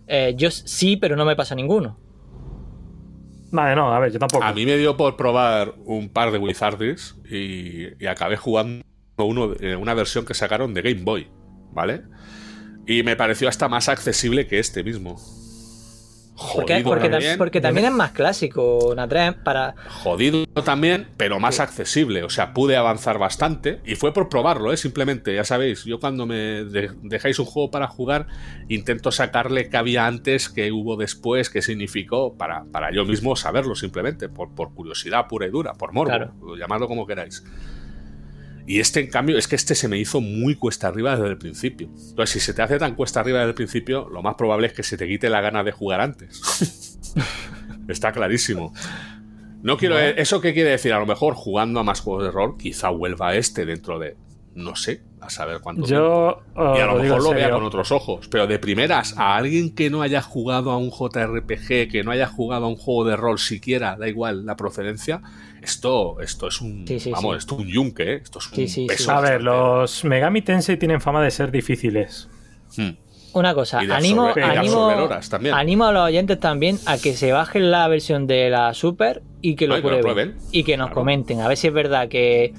eh, yo sí, pero no me pasa ninguno. Vale, no, a ver, yo tampoco. A mí me dio por probar un par de Wizardries y, y acabé jugando uno, de- una versión que sacaron de Game Boy, ¿vale? Y me pareció hasta más accesible que este mismo. Porque, Jodido porque, tam- también. porque también es más clásico, Natrem, para. Jodido también, pero más accesible. O sea, pude avanzar bastante. Y fue por probarlo, ¿eh? Simplemente, ya sabéis, yo cuando me de- dejáis un juego para jugar, intento sacarle qué había antes, qué hubo después, qué significó, para, para yo mismo saberlo simplemente, por, por curiosidad pura y dura, por morbo, Claro. llamadlo como queráis. Y este, en cambio, es que este se me hizo muy cuesta arriba desde el principio. Entonces, si se te hace tan cuesta arriba desde el principio, lo más probable es que se te quite la gana de jugar antes. (laughs) Está clarísimo. No quiero. ¿Eso qué quiere decir? A lo mejor jugando a más juegos de rol, quizá vuelva este dentro de. No sé, a saber cuánto Yo. tiempo. Y a lo mejor lo vea con otros ojos. Pero de primeras, a alguien que no haya jugado a un JRPG, que no haya jugado a un juego de rol siquiera, da igual la procedencia, esto, esto es un. Sí, sí, vamos, sí. esto es un yunque, ¿eh? Esto es un Sí, sí, sí. peso A ver, los Megami Tensei tienen fama de ser difíciles. Hmm. Una cosa, animo, animo, animo a los oyentes también a que se bajen la versión de la Super y que lo, Ay, que lo prueben, prueben. y que nos Claro. comenten. A ver si es verdad que,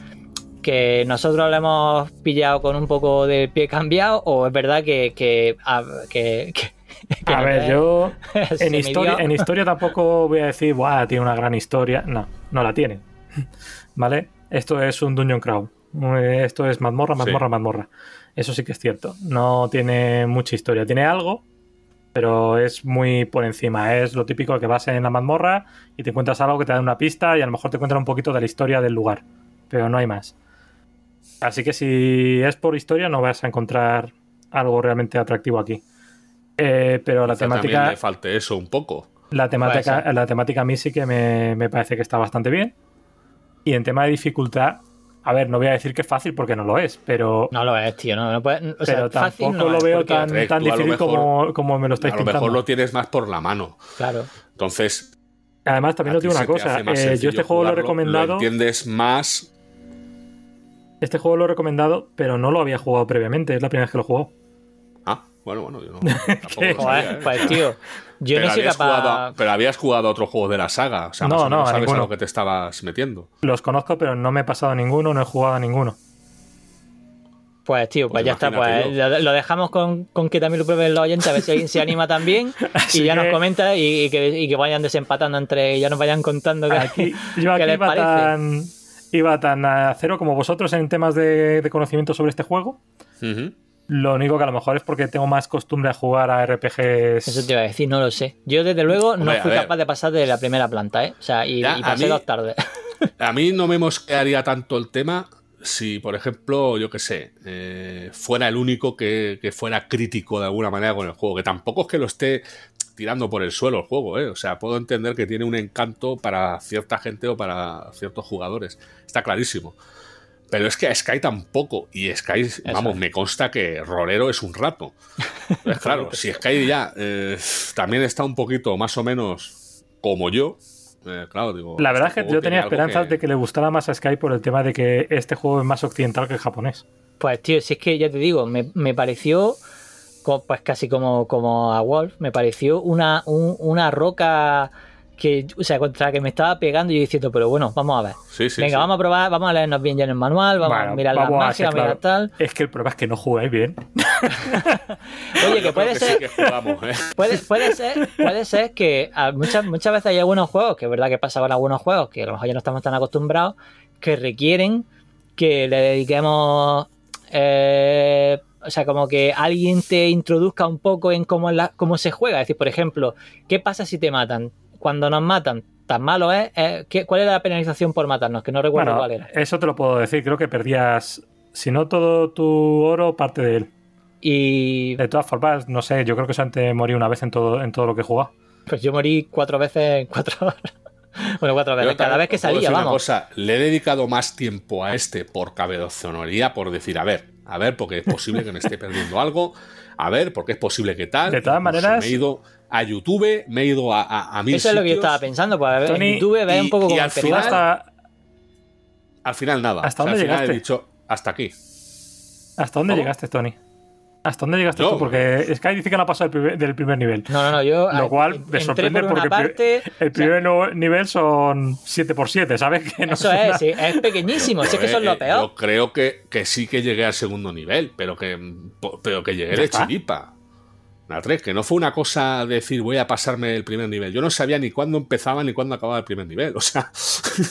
que nosotros lo hemos pillado con un poco de pie cambiado o es verdad que... que, a- que- (laughs) A no ver, (laughs) yo en dio. en historia tampoco voy a decir, Buah, tiene una gran historia. No, no la tiene. (laughs) ¿Vale? Esto es un Dungeon. Eh, Esto es mazmorra, mazmorra, Sí. mazmorra. Eso sí que es cierto. No tiene mucha historia. Tiene algo, pero es muy por encima. Es lo típico que vas en la mazmorra y te encuentras algo que te da una pista y a lo mejor te cuentan un poquito de la historia del lugar. Pero no hay más. Así que si es por historia no vas a encontrar algo realmente atractivo aquí. Eh, pero la Quizá también temática, le falte eso un poco. la temática, ser. la temática a mí sí que me, me parece que está bastante bien. Y en tema de dificultad, a ver, no voy a decir que es fácil porque no lo es, pero, No lo es, tío. No, no puede- o sea, pero fácil tampoco no lo es, veo tan, tan difícil mejor- como, como me lo estáis A lo pintando. mejor lo tienes más por la mano. Claro. Entonces, Además, también os digo una cosa. eh, yo este juego lo he recomendado. Lo entiendes más. Este juego lo he recomendado, pero no lo había jugado previamente. Es la primera vez que lo juego. Ah, bueno, bueno, yo no. (laughs) sabía, Joder, ¿eh? pues tío, yo pero, no soy habías capaz... jugado a, pero habías jugado a otro juego de la saga. O sea, No, más o no, menos sabes a lo que te estabas metiendo. Los conozco, pero no me he pasado a ninguno, no he jugado a ninguno. Pues tío, pues, Pues ya está, pues lo, lo dejamos con, con que también lo prueben los oyentes, a ver si alguien se anima también (laughs) y ya nos comenta y, y que, y que vayan desempatando entre ya nos vayan contando que, Aquí, yo qué aquí les iba parece. Iba tan a cero como vosotros en temas de, de conocimiento sobre este juego. Lo único que a lo mejor es porque tengo más costumbre a jugar a RPGs. Eso te iba a decir, no lo sé. Yo desde luego no Hombre, fui capaz de pasar de la primera planta, ¿eh? O sea, y, Ya, y a pasé mí- dos tardes. A mí no me (laughs) mosquearía tanto el tema si, por ejemplo, yo qué sé, eh, fuera el único que, que fuera crítico de alguna manera con el juego. Que tampoco es que lo esté tirando por el suelo el juego, ¿eh? O sea, puedo entender que tiene un encanto para cierta gente o para ciertos jugadores. Está clarísimo. Pero es que a Sky tampoco. Y Sky, vamos, es. me consta que Rolero es un rato. Pues claro, si Sky ya eh, también está un poquito más o menos como yo. eh, claro, digo. La verdad es este que juego yo tenía esperanzas de que le gustara más a Sky por el tema de que este juego es más occidental que el japonés. Pues tío, si es que ya te digo, me, me pareció, pues casi como, como a Wolf, me pareció una, un- una roca que, o sea, contra la que me estaba pegando y yo diciendo, pero bueno, vamos a ver. Sí, sí, Venga, sí. vamos a probar, vamos a leernos bien ya en el manual, vamos a mirar vamos las a magias, ser a mirar claro. tal. Es que el problema es que no jugáis bien. (laughs) Oye, que puede ser, sí que jugamos, ¿eh? (laughs) Puede, puede ser, puede ser que muchas, muchas veces hay algunos juegos, que es verdad que pasa con algunos juegos, que a lo mejor ya no estamos tan acostumbrados, que requieren que le dediquemos. Eh, o sea, como que alguien te introduzca un poco en cómo, es la- cómo se juega. Es decir, por ejemplo, ¿qué pasa si te matan? Cuando nos matan, ¿tan malo es? Eh, ¿qué- ¿Cuál era la penalización por matarnos? Que no recuerdo Bueno, cuál era. eso te lo puedo decir. Creo que perdías, si no todo tu oro, parte de él. Y De todas formas, no sé, yo creo que solamente morí una vez en todo, en todo lo que he jugado. pues yo morí cuatro veces en cuatro horas. (laughs) bueno, cuatro veces. Cada también vez que salía, decir una vamos. cosa, le he dedicado más tiempo a este por cabezonería, por decir, a ver, a ver, porque es posible que me esté perdiendo algo, a ver, porque es posible que tal. De todas maneras- Me he ido a YouTube, me he ido a, a, a mil Eso es lo que yo estaba pensando, pues a ver, Tony, en YouTube ve un poco y como al final- hasta, Al final nada. ¿Hasta O sea, dónde al final llegaste? he dicho, hasta aquí. ¿Hasta dónde ¿Cómo? llegaste, Tony? ¿Hasta dónde llegaste Yo- tú? Porque Sky dice que no ha pasado primer- del primer nivel. No, no, no, yo Lo cual en- me sorprende por porque parte, el primer nivel son 7x7, ¿sabes? (laughs) Que no eso son es, sí, es pequeñísimo, si es que eso es Eh, lo eh, peor. Yo creo que, que sí que llegué al segundo nivel, pero que, pero que llegué de chiripa. La 3, que no fue una cosa de decir voy a pasarme el primer nivel. Yo no sabía ni cuándo empezaba ni cuándo acababa el primer nivel. (laughs) O sea,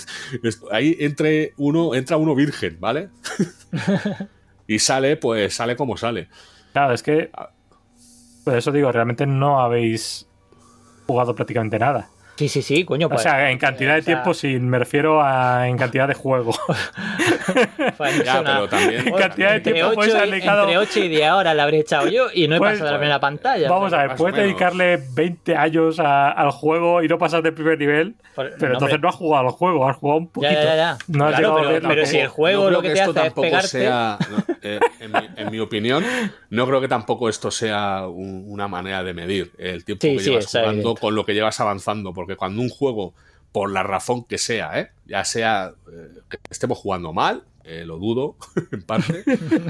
(laughs) ahí entre uno, entra uno virgen, ¿vale? y sale, pues sale como sale. Claro, es que. Por eso digo, realmente no habéis jugado prácticamente nada. Sí, sí, sí, coño. O Pues, sea, en cantidad de o sea, tiempo, sí, me refiero a en cantidad de juego. (laughs) pues, Ya, pero también- En cantidad de tiempo 8, puedes dedicado- entre 8 y 10 horas la habré echado yo y no he Pues, pasado la primera pantalla. Vamos a ver, puedes o dedicarle 20 años a- al juego y no pasar del primer nivel, Por- pero no, entonces hombre. no has jugado al juego, has jugado un poquito. Ya, ya, ya. No has Claro, llegado a pero- pero si que- el juego no creo lo que te esto hace es tampoco pegarte. sea, no, eh, en, mi, en mi opinión, no creo que tampoco esto sea un- una manera de medir el tiempo Sí, que sí, llevas jugando con lo que llevas avanzando, porque cuando un juego, por la razón que sea, ¿eh? ya sea eh, que estemos jugando mal, eh, lo dudo (laughs) en parte,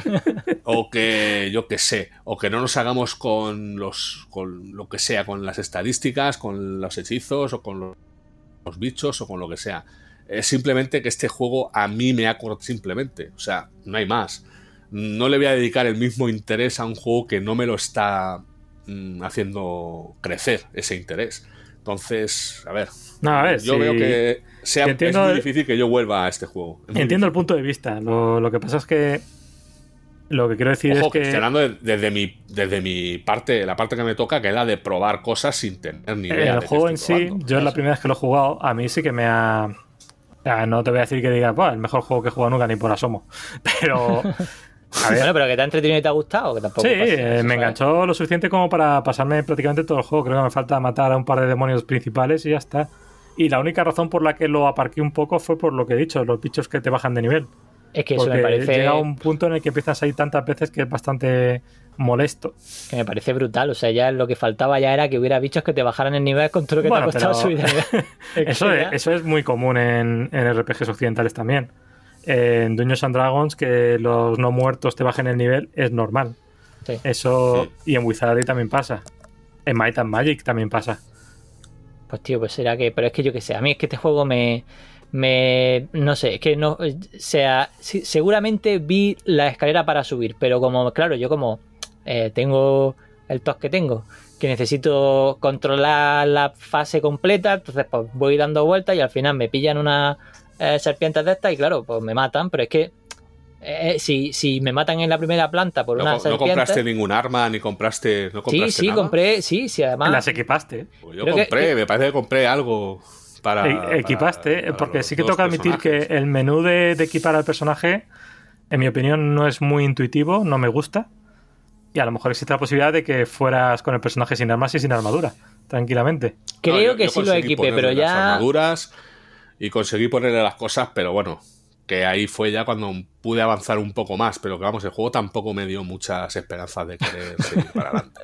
(laughs) o que yo que sé, o que no nos hagamos con los con lo que sea, con las estadísticas, con los hechizos o con los, los bichos o con lo que sea. Es simplemente que este juego a mí me ha cortado simplemente, o sea, no hay más. No le voy a dedicar el mismo interés a un juego que no me lo está mm, haciendo crecer ese interés. Entonces, a ver, No, a ver, yo sí. veo que sea, Entiendo es muy difícil que yo vuelva a este juego. Es Entiendo el punto de vista. Lo, lo que pasa es que lo que quiero decir Ojo, es que estoy hablando de- desde, mi, desde mi parte, la parte que me toca, que era de probar cosas sin tener ni idea. de el juego en sí, yo es la primera vez que lo he jugado, a mí sí que me ha... o sea, no te voy a decir que diga, "Buah, el mejor juego que he jugado nunca ni por asomo. (laughs) Pero... Bueno, pero que te ha entretenido y te ha gustado, que tampoco. Sí, pasa, eh, eso, me enganchó lo suficiente como para pasarme prácticamente todo el juego. Creo que me falta matar a un par de demonios principales y ya está. Y la única razón por la que lo aparqué un poco fue por lo que he dicho, los bichos que te bajan de nivel. Es que eso Porque me parece, llega un punto en el que empiezas a ir tantas veces que es bastante molesto. que me parece brutal. O sea, ya lo que faltaba ya era que hubiera bichos que te bajaran el nivel con todo lo que Bueno, te ha costado pero- subir (laughs) (laughs) Eso es, eso es muy común en, en RPGs occidentales también. En Dungeons and Dragons que los no muertos te bajen el nivel es normal. Sí. Eso Sí. y en Wizardry también pasa. En Might and Magic también pasa. Pues tío, pues será que. Pero es que yo que sé, a mí es que este juego me. Me. No sé, es que no. O sea, sí, seguramente vi la escalera para subir, pero como, claro, yo como eh, tengo el tos que tengo, que necesito controlar la fase completa, entonces pues voy dando vueltas y al final me pillan unas eh, serpientes de estas y claro, pues me matan, pero es que. eh, si, si me matan en la primera planta por No, una no serpiente. compraste ningún arma, ni compraste. No sí, compraste sí, nada? compré, sí, sí, además. Las equipaste. Pues yo Creo compré, que- me parece que compré algo para. E- para- equipaste, para porque sí que toca admitir que el menú de, de equipar al personaje, en mi opinión, no es muy intuitivo, no me gusta. Y a lo mejor existe la posibilidad de que fueras con el personaje sin armas y sin armadura, tranquilamente. Creo No, yo- que yo sí lo equipé, pero las ya. armaduras y conseguí ponerle las cosas, pero bueno, que ahí fue ya cuando pude avanzar un poco más. Pero que vamos, el juego tampoco me dio muchas esperanzas de querer seguir para adelante.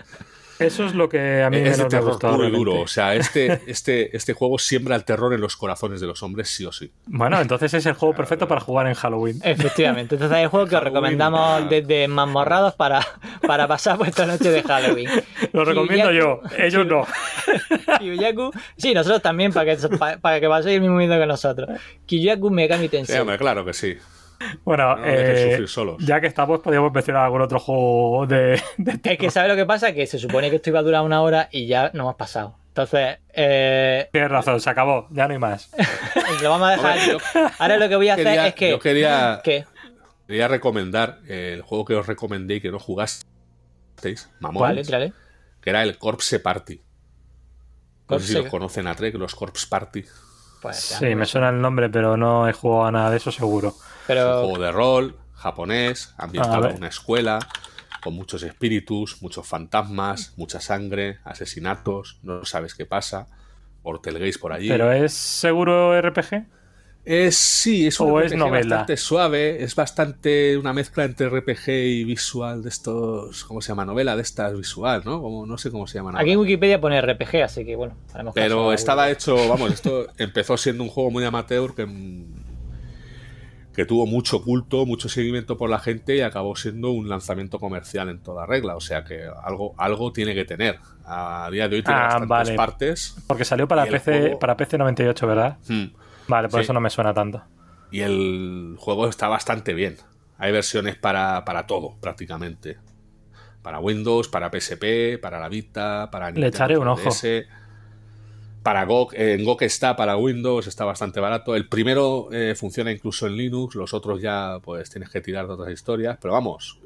Eso es lo que a mí es menos me ha gustado. puro y duro. O sea, este, este, este juego siembra el terror en los corazones de los hombres, sí o sí. Bueno, entonces es el juego perfecto para jugar en Halloween. Efectivamente, entonces es el juego que os recomendamos desde Mamorrados para, para pasar vuestra noche de Halloween. Lo recomiendo yo, Kyuyaku- ellos no. Kyuyaku, sí, nosotros también, para que, para, para que paséis el mismo miedo que nosotros. Kyuyaku Megami Sí, Tensei. hombre, claro que sí. Bueno, No eh, sufrir solos. ya que estamos, podríamos mencionar algún otro juego de, de Es que ¿sabes lo que pasa? Que se supone que esto iba a durar una hora y ya no hemos pasado. Entonces, eh, Tienes razón, se acabó, ya no hay más. (laughs) lo vamos a dejar. Hombre, yo Ahora lo que voy a hacer quería- es que. yo quería- ¿Qué? Quería recomendar eh, el juego que os recomendé y que no jugasteis, mamones, Vale, que era el Corpse Party. No sé si los conocen a Trek, los Corpse Party. Pues, Sí, me suena el nombre, pero no he jugado a nada de eso seguro. Un juego de rol japonés, ambientado ver. en una escuela, con muchos espíritus, muchos fantasmas, mucha sangre, asesinatos, no sabes qué pasa, ortelguéis por allí. ¿Pero es seguro RPG? Es, sí, es un ¿O es novela? bastante suave, es bastante una mezcla entre RPG y visual de estos, ¿cómo se llama? Novela de estas visual, ¿no? Como, no sé cómo se llaman. aquí en. Wikipedia pone RPG, así que bueno, Pero estaba hecho, vamos, esto empezó siendo un juego muy amateur que, que tuvo mucho culto, mucho seguimiento por la gente y acabó siendo un lanzamiento comercial en toda regla. O sea que algo, algo tiene que tener. A día de hoy tiene Ah, bastantes vale. partes. Porque salió para PC, juego- para PC 98, ¿verdad? Hmm. Vale, por Sí. eso no me suena tanto. Y el juego está bastante bien. Hay versiones para, para todo, prácticamente. Para Windows, para PSP, para la Vita, para Le echaré un ojo. 3DS. Para GOG, eh, en GOG está para Windows, está bastante barato. El primero eh, funciona incluso en Linux, los otros ya pues tienes que tirar de otras historias. Pero vamos,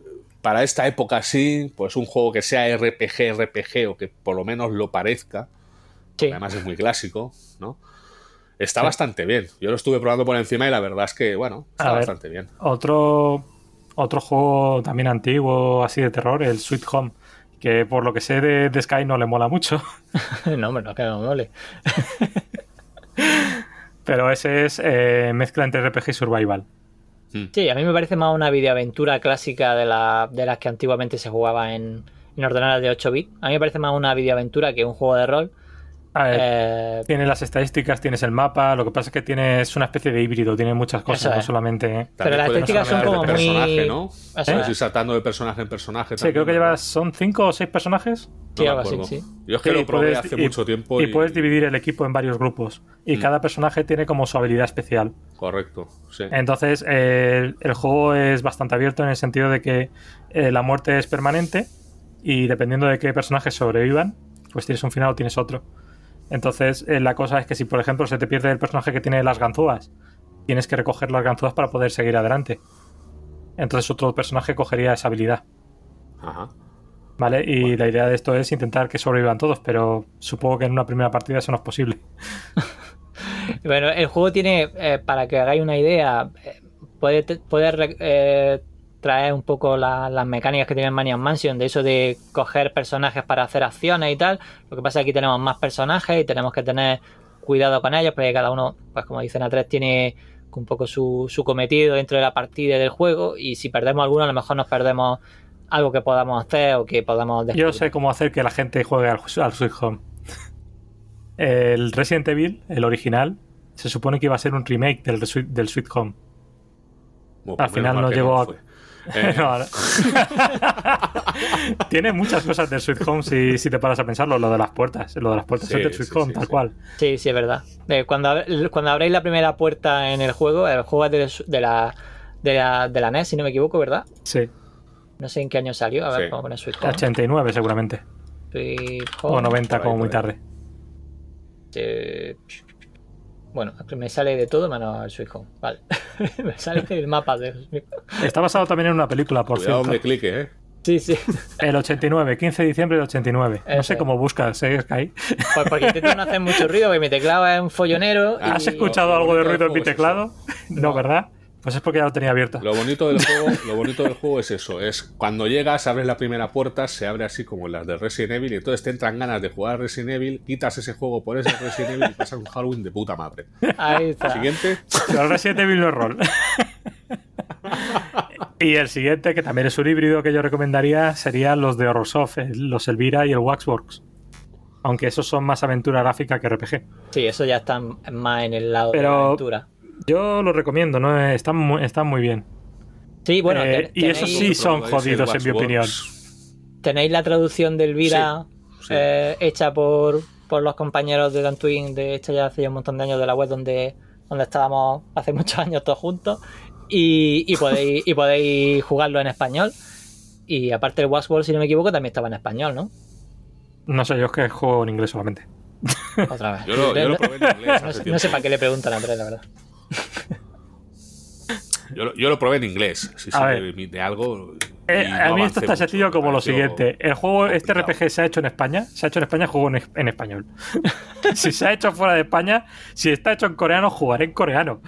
para esta época sí, pues un juego que sea RPG, RPG o que por lo menos lo parezca, Sí. Además es muy clásico, ¿no? Está bastante bien. Yo lo estuve probando por encima y la verdad es que, bueno, está A ver. bastante bien. Otro, otro juego también antiguo, así de terror, el Sweet Home, que por lo que sé de, de Sky no le mola mucho, (laughs) no, hombre, no, que no me mole. pero ese es eh, mezcla entre RPG y Survival. Sí, a mí me parece más una videoaventura clásica de, la, de las que antiguamente se jugaba en, en ordenadores de 8 bits. A mí me parece más una videoaventura que un juego de rol. A ver, Eh, Tienes las estadísticas, tienes el mapa, lo que pasa es que tienes una especie de híbrido, tiene muchas cosas, no es. solamente... Pero las estéticas son como muy- personaje, ¿no? Es. saltando de personaje en personaje. Sí, también, creo que llevas, son cinco o seis personajes. Sí, así, sí. Yo es que Sí, lo probé puedes- hace y- mucho tiempo Y y... puedes dividir el equipo en varios grupos. Y Mm. cada personaje tiene como su habilidad especial. Correcto, sí. Entonces, eh, el, el juego es bastante abierto en el sentido de que eh, la muerte es permanente y dependiendo de qué personajes sobrevivan, pues tienes un final o tienes otro. Entonces, eh, la cosa es que si, por ejemplo, se te pierde el personaje que tiene las ganzúas, tienes que recoger las ganzúas para poder seguir adelante. Entonces, otro personaje cogería esa habilidad. Ajá. ¿Vale? Y la idea de esto es intentar que sobrevivan todos, pero supongo que en una primera partida eso no es posible. (laughs) Bueno, el juego tiene, eh, para que hagáis una idea, eh, puede, te- puede eh, traer un poco la- las mecánicas que tiene el Maniac Mansion, de eso de coger personajes para hacer acciones y tal. Lo que pasa es que aquí tenemos más personajes y tenemos que tener cuidado con ellos, porque cada uno, pues como dicen a tres, tiene un poco su, su cometido dentro de la partida y del juego, y si perdemos alguno, a lo mejor nos perdemos algo que podamos hacer o que podamos Yo descubrir. sé cómo hacer que la gente juegue al, al Sweet Home. El Resident Evil, el original, se supone que iba a ser un remake del, Sweet- del Sweet Home. Bueno, Al pues final no llegó a- fue. Eh, (laughs) No, no. (laughs) Tiene muchas cosas del Sweet Home si, si te paras a pensarlo. Lo de las puertas. Lo de las puertas Sí, es Sweet sí, Home, sí, tal sí. cual. Sí, sí, es verdad. Eh, cuando, cuando abréis la primera puerta en el juego, el juego es de, de la, de, la, de la NES, si no me equivoco, ¿verdad? Sí. No sé en qué año salió. A ver, Sí. vamos a poner Sweet Home. 89 seguramente. Sweet O Home. 90 por ahí, como muy tarde. Eh, bueno, me sale de todo menos el Sweet Home. Vale. (laughs) me sale el mapa de Sweet Home. Está basado también en una película, por Cuidado cierto. donde clique, ¿eh? Sí, sí. El 89, 15 de diciembre del 89. No Eso sé es. cómo buscas, ¿eh, Sky? Pues porque intento no hacer mucho ruido, porque mi teclado es un follonero. y- ¿Has escuchado algo de del ruido en mi teclado? No, ¿verdad? Pues es porque ya lo tenía abierto. Lo bonito del juego, lo bonito del juego es eso, es cuando llegas, abres la primera puerta, se abre así como las de Resident Evil, y entonces te entran ganas de jugar a Resident Evil, quitas ese juego por ese Resident Evil y pasas un Halloween de puta madre. Ahí está. Siguiente, Pero Resident Evil no es rol. y el siguiente, que también es un híbrido que yo recomendaría, serían los de Horrorsoft, los Elvira y el Waxworks. Aunque esos son más aventura gráfica que RPG. Sí, eso ya está más en el lado de la aventura. Yo los recomiendo, ¿no? Están muy, están muy bien. Sí, bueno, Eh, ten- y eso tenéis- sí son jodidos, en mi opinión. Tenéis la traducción del Vira Sí, sí. eh, hecha por, por los compañeros de Dantwin, de hecha ya hace un montón de años de la web donde, donde estábamos hace muchos años todos juntos. Y, y podéis, y podéis jugarlo en español. Y aparte el Waxworld, si no me equivoco, también estaba en español, ¿no? No sé, yo es que juego en inglés solamente. Otra vez. Yo lo, yo lo probé en inglés. no, (laughs) no sé para qué le preguntan a Andrés, la verdad. (laughs) Yo, lo- yo lo probé en inglés. Si A sirve ver. de, de algo. Eh, a no mí esto está sencillo como lo siguiente. El juego, este. RPG se ha hecho en España, se ha hecho en España, juego en, en español. (laughs) si se ha hecho fuera de España, si está hecho en coreano, jugaré en coreano.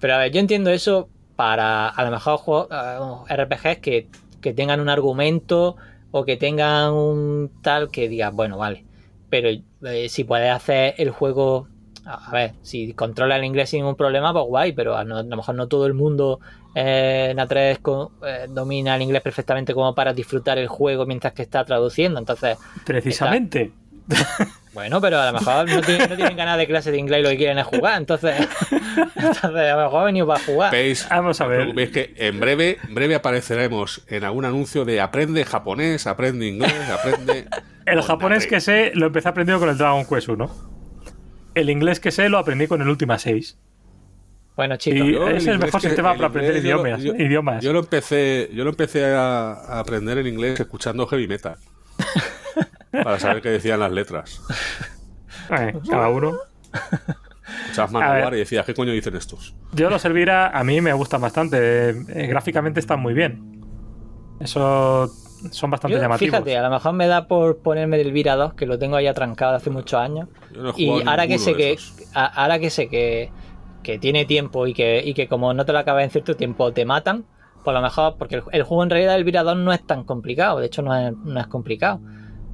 Pero a ver, yo entiendo eso para a lo mejor juegos, eh, RPGs que, que tengan un argumento o que tengan un tal que digas, bueno, vale. Pero eh, si puedes hacer el juego, a ver, si controla el inglés sin ningún problema, pues guay, pero a, no- a lo mejor no todo el mundo eh, en A3 co- eh, domina el inglés perfectamente como para disfrutar el juego mientras que está traduciendo. Entonces, Precisamente. bueno, pero a lo mejor no tienen, no tienen ganas de clase de inglés y lo que quieren es jugar. Entonces, (laughs) entonces a lo mejor ha venido para jugar. Veis, Vamos a ver. preocupéis que en breve, en breve apareceremos en algún anuncio de aprende japonés, aprende inglés, aprende. El japonés que sé lo empecé aprendiendo con el Dragon Quest 1. El inglés que sé lo aprendí con el Ultima 6. Bueno, chicos. Y- Yo es el mejor que- sistema para aprender inglés yo lo- idiomas- yo- idiomas. Yo lo empecé, yo lo empecé a, a aprender en inglés escuchando heavy metal. (laughs) para saber qué decían las letras. Eh, cada uno. Escuchabas. Manowar y decías, ¿qué coño dicen estos? Yo los Elvira a mí me gustan bastante. Eh, gráficamente están muy bien. Eso son bastante Yo, llamativos. fíjate, a lo mejor me da por ponerme el Vira 2, que lo tengo ahí atrancado hace muchos años. No Y ahora que sé que, ahora que sé que, que tiene tiempo y que, y que como no te lo acabas en cierto tiempo te matan, pues a lo mejor, porque el, el juego en realidad del Vira 2 no es tan complicado, de hecho no es, no es complicado.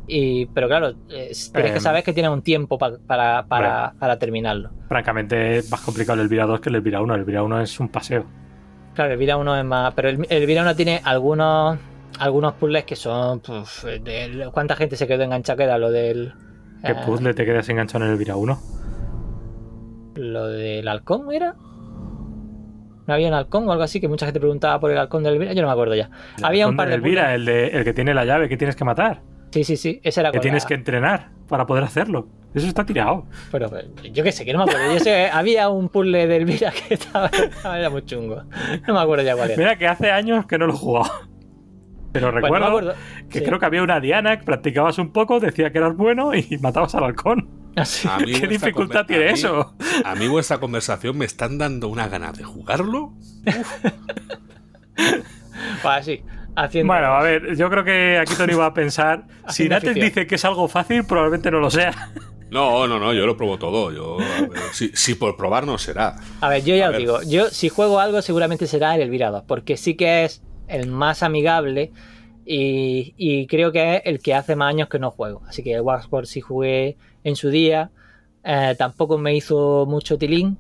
Y, pero claro, eh, tienes que Em. saber que tienes un tiempo pa- para, para, para terminarlo. Francamente, es más complicado el Elvira 2 que el Elvira 1. El Elvira 1 es un paseo. Claro, el Vira 1 es más. Pero el, el Vira 1 tiene algunos algunos puzzles que son. de- ¿Cuánta gente se quedó enganchada? Que era lo del. ¿Qué eh, puzzle te quedas enganchado en el Elvira 1? Lo del halcón, ¿era? ¿No había un halcón o algo así? Que mucha gente preguntaba por el halcón del Elvira. Yo no me acuerdo ya. Había un par de. Elvira, puzzles- el, de, el que tiene la llave que tienes que matar. Sí, sí, sí. Ese era Que tienes la- que entrenar para poder hacerlo. Eso está tirado. Pero, pero, yo qué sé, que no me acuerdo. Yo sé que había un puzzle del Elvira que estaba, estaba- (laughs) era muy chungo. No me acuerdo ya cuál era. Mira que hace años que no lo he jugado. Pero recuerdo que Sí. creo que había una Diana que practicabas un poco, decía que eras bueno y (laughs) matabas al halcón. Ah, sí. A mí (laughs) ¿Qué dificultad tiene a mí- eso? A mí vuestra conversación me están dando una gana de jugarlo. (laughs) Pues así, haciendo. Bueno, a ver, yo creo que aquí Tony va a pensar, si Nates dice que es algo fácil, probablemente no lo sea. No, no, no, yo lo probo todo. Yo, ver, si, si por probar no será. A ver, yo ya A os ver. digo, yo si juego algo seguramente será el Elvira 2, porque sí que es el más amigable y, y creo que es el que hace más años que no juego. Así que el Waxworld sí jugué en su día, eh, tampoco me hizo mucho tilín.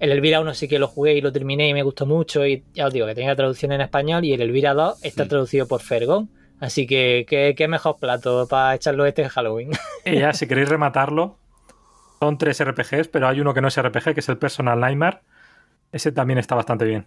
El Elvira 1 sí que lo jugué y lo terminé y me gustó mucho y ya os digo que tenía traducción en español y el Elvira 2 está traducido por Fergón. Así que qué, qué mejor plato para echarlo este en Halloween. (laughs) Y ya, si queréis rematarlo, son tres RPGs, pero hay uno que no es RPG, que es el Personal Nightmare. Ese también está bastante bien.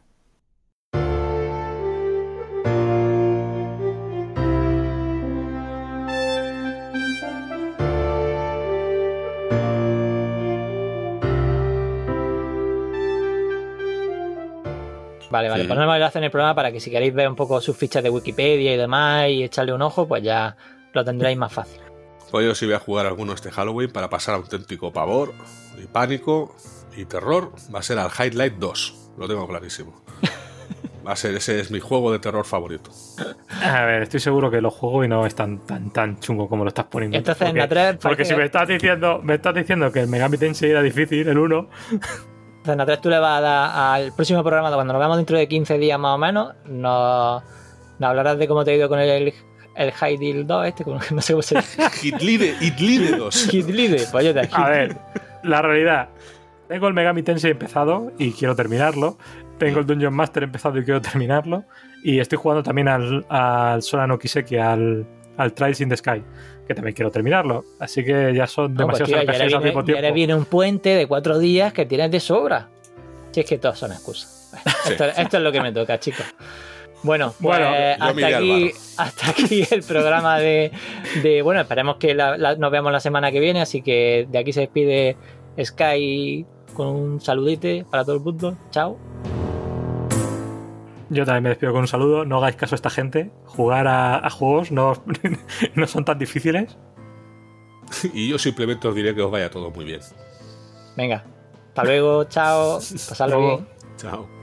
Vale, vale, Sí. ponemos el enlace en el programa para que si queréis ver un poco sus fichas de Wikipedia y demás y echarle un ojo, pues ya lo tendréis más fácil. Pues yo sí voy a jugar alguno este Halloween para pasar auténtico pavor y pánico y terror. Va a ser al Highlight 2. Lo tengo clarísimo. (laughs) Va a ser, ese es mi juego de terror favorito. A ver, estoy seguro que lo juego y no es tan tan tan chungo como lo estás poniendo. Entonces, en porque, la tres porque parece si que- me estás diciendo, me estás diciendo que el Megami Tensei era difícil, el 1, Entonces, Natrés, tú le vas a dar al próximo programa, cuando nos veamos dentro de 15 días más o menos, nos, nos hablarás de cómo te ha ido con el, el Heidil 2, este, con- no sé cómo se llama. (laughs) Hitlide, Hitlide 2. (laughs) Hitlide, pues yo te A ver, la realidad. Tengo el Megami Tensei empezado y quiero terminarlo. Tengo el Dungeon Master empezado y quiero terminarlo. Y estoy jugando también al, al Solano Kiseki, al, al Trials in the Sky, que también quiero terminarlo. Así que ya son No, pues, demasiados tío, ya, RPGs le al mismo viene, ya le tiempo. viene un puente de cuatro días que tienes de sobra. Si es que todos son excusas. Esto, esto es lo que me toca, chicos. Bueno, pues Bueno, hasta, aquí, hasta aquí el programa de, de- Bueno, esperemos que la- la- nos veamos la semana que viene, así que de aquí se despide Sky con un saludite para todo el mundo. Chao. Yo también me despido con un saludo. No hagáis caso a esta gente. Jugar a, a juegos no, (laughs) no son tan difíciles. Y yo simplemente os diré que os vaya todo muy bien. Venga, hasta luego, chao. (laughs) Pasadlo Luego. bien. Chao.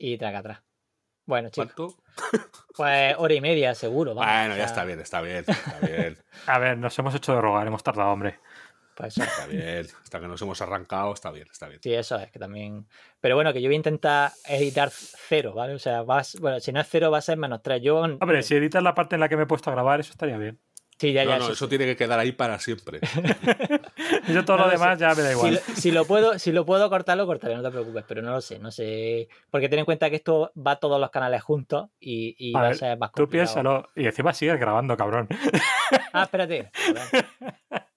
Y traga atrás. Bueno, chicos, ¿Cuánto? (laughs) pues hora y media seguro. vamos, Bueno, o ya sea, está bien, está bien, está bien, (laughs) A ver, nos hemos hecho de rogar, hemos tardado, hombre. Pues eso. está bien. Hasta que nos hemos arrancado, está bien, está bien. Sí, eso es que también. Pero bueno, que yo voy a intentar editar cero, ¿vale? O sea, vas, bueno, si no es cero va a ser menos tres. Yo, Hombre, si editas la parte en la que me he puesto a grabar, eso estaría bien. Sí, ya, No, ya. no, sí, eso sí. tiene que quedar ahí para siempre. (laughs) Yo todo No lo lo demás sé. ya me da Si igual. lo, si lo puedo, si lo puedo cortar, lo cortaré, no te preocupes, pero no lo sé, no sé. Porque ten en cuenta que esto va a todos los canales juntos y, y A va a ser más Tú complicado. piénsalo. Y encima sigues grabando, cabrón. Ah, espérate. (laughs)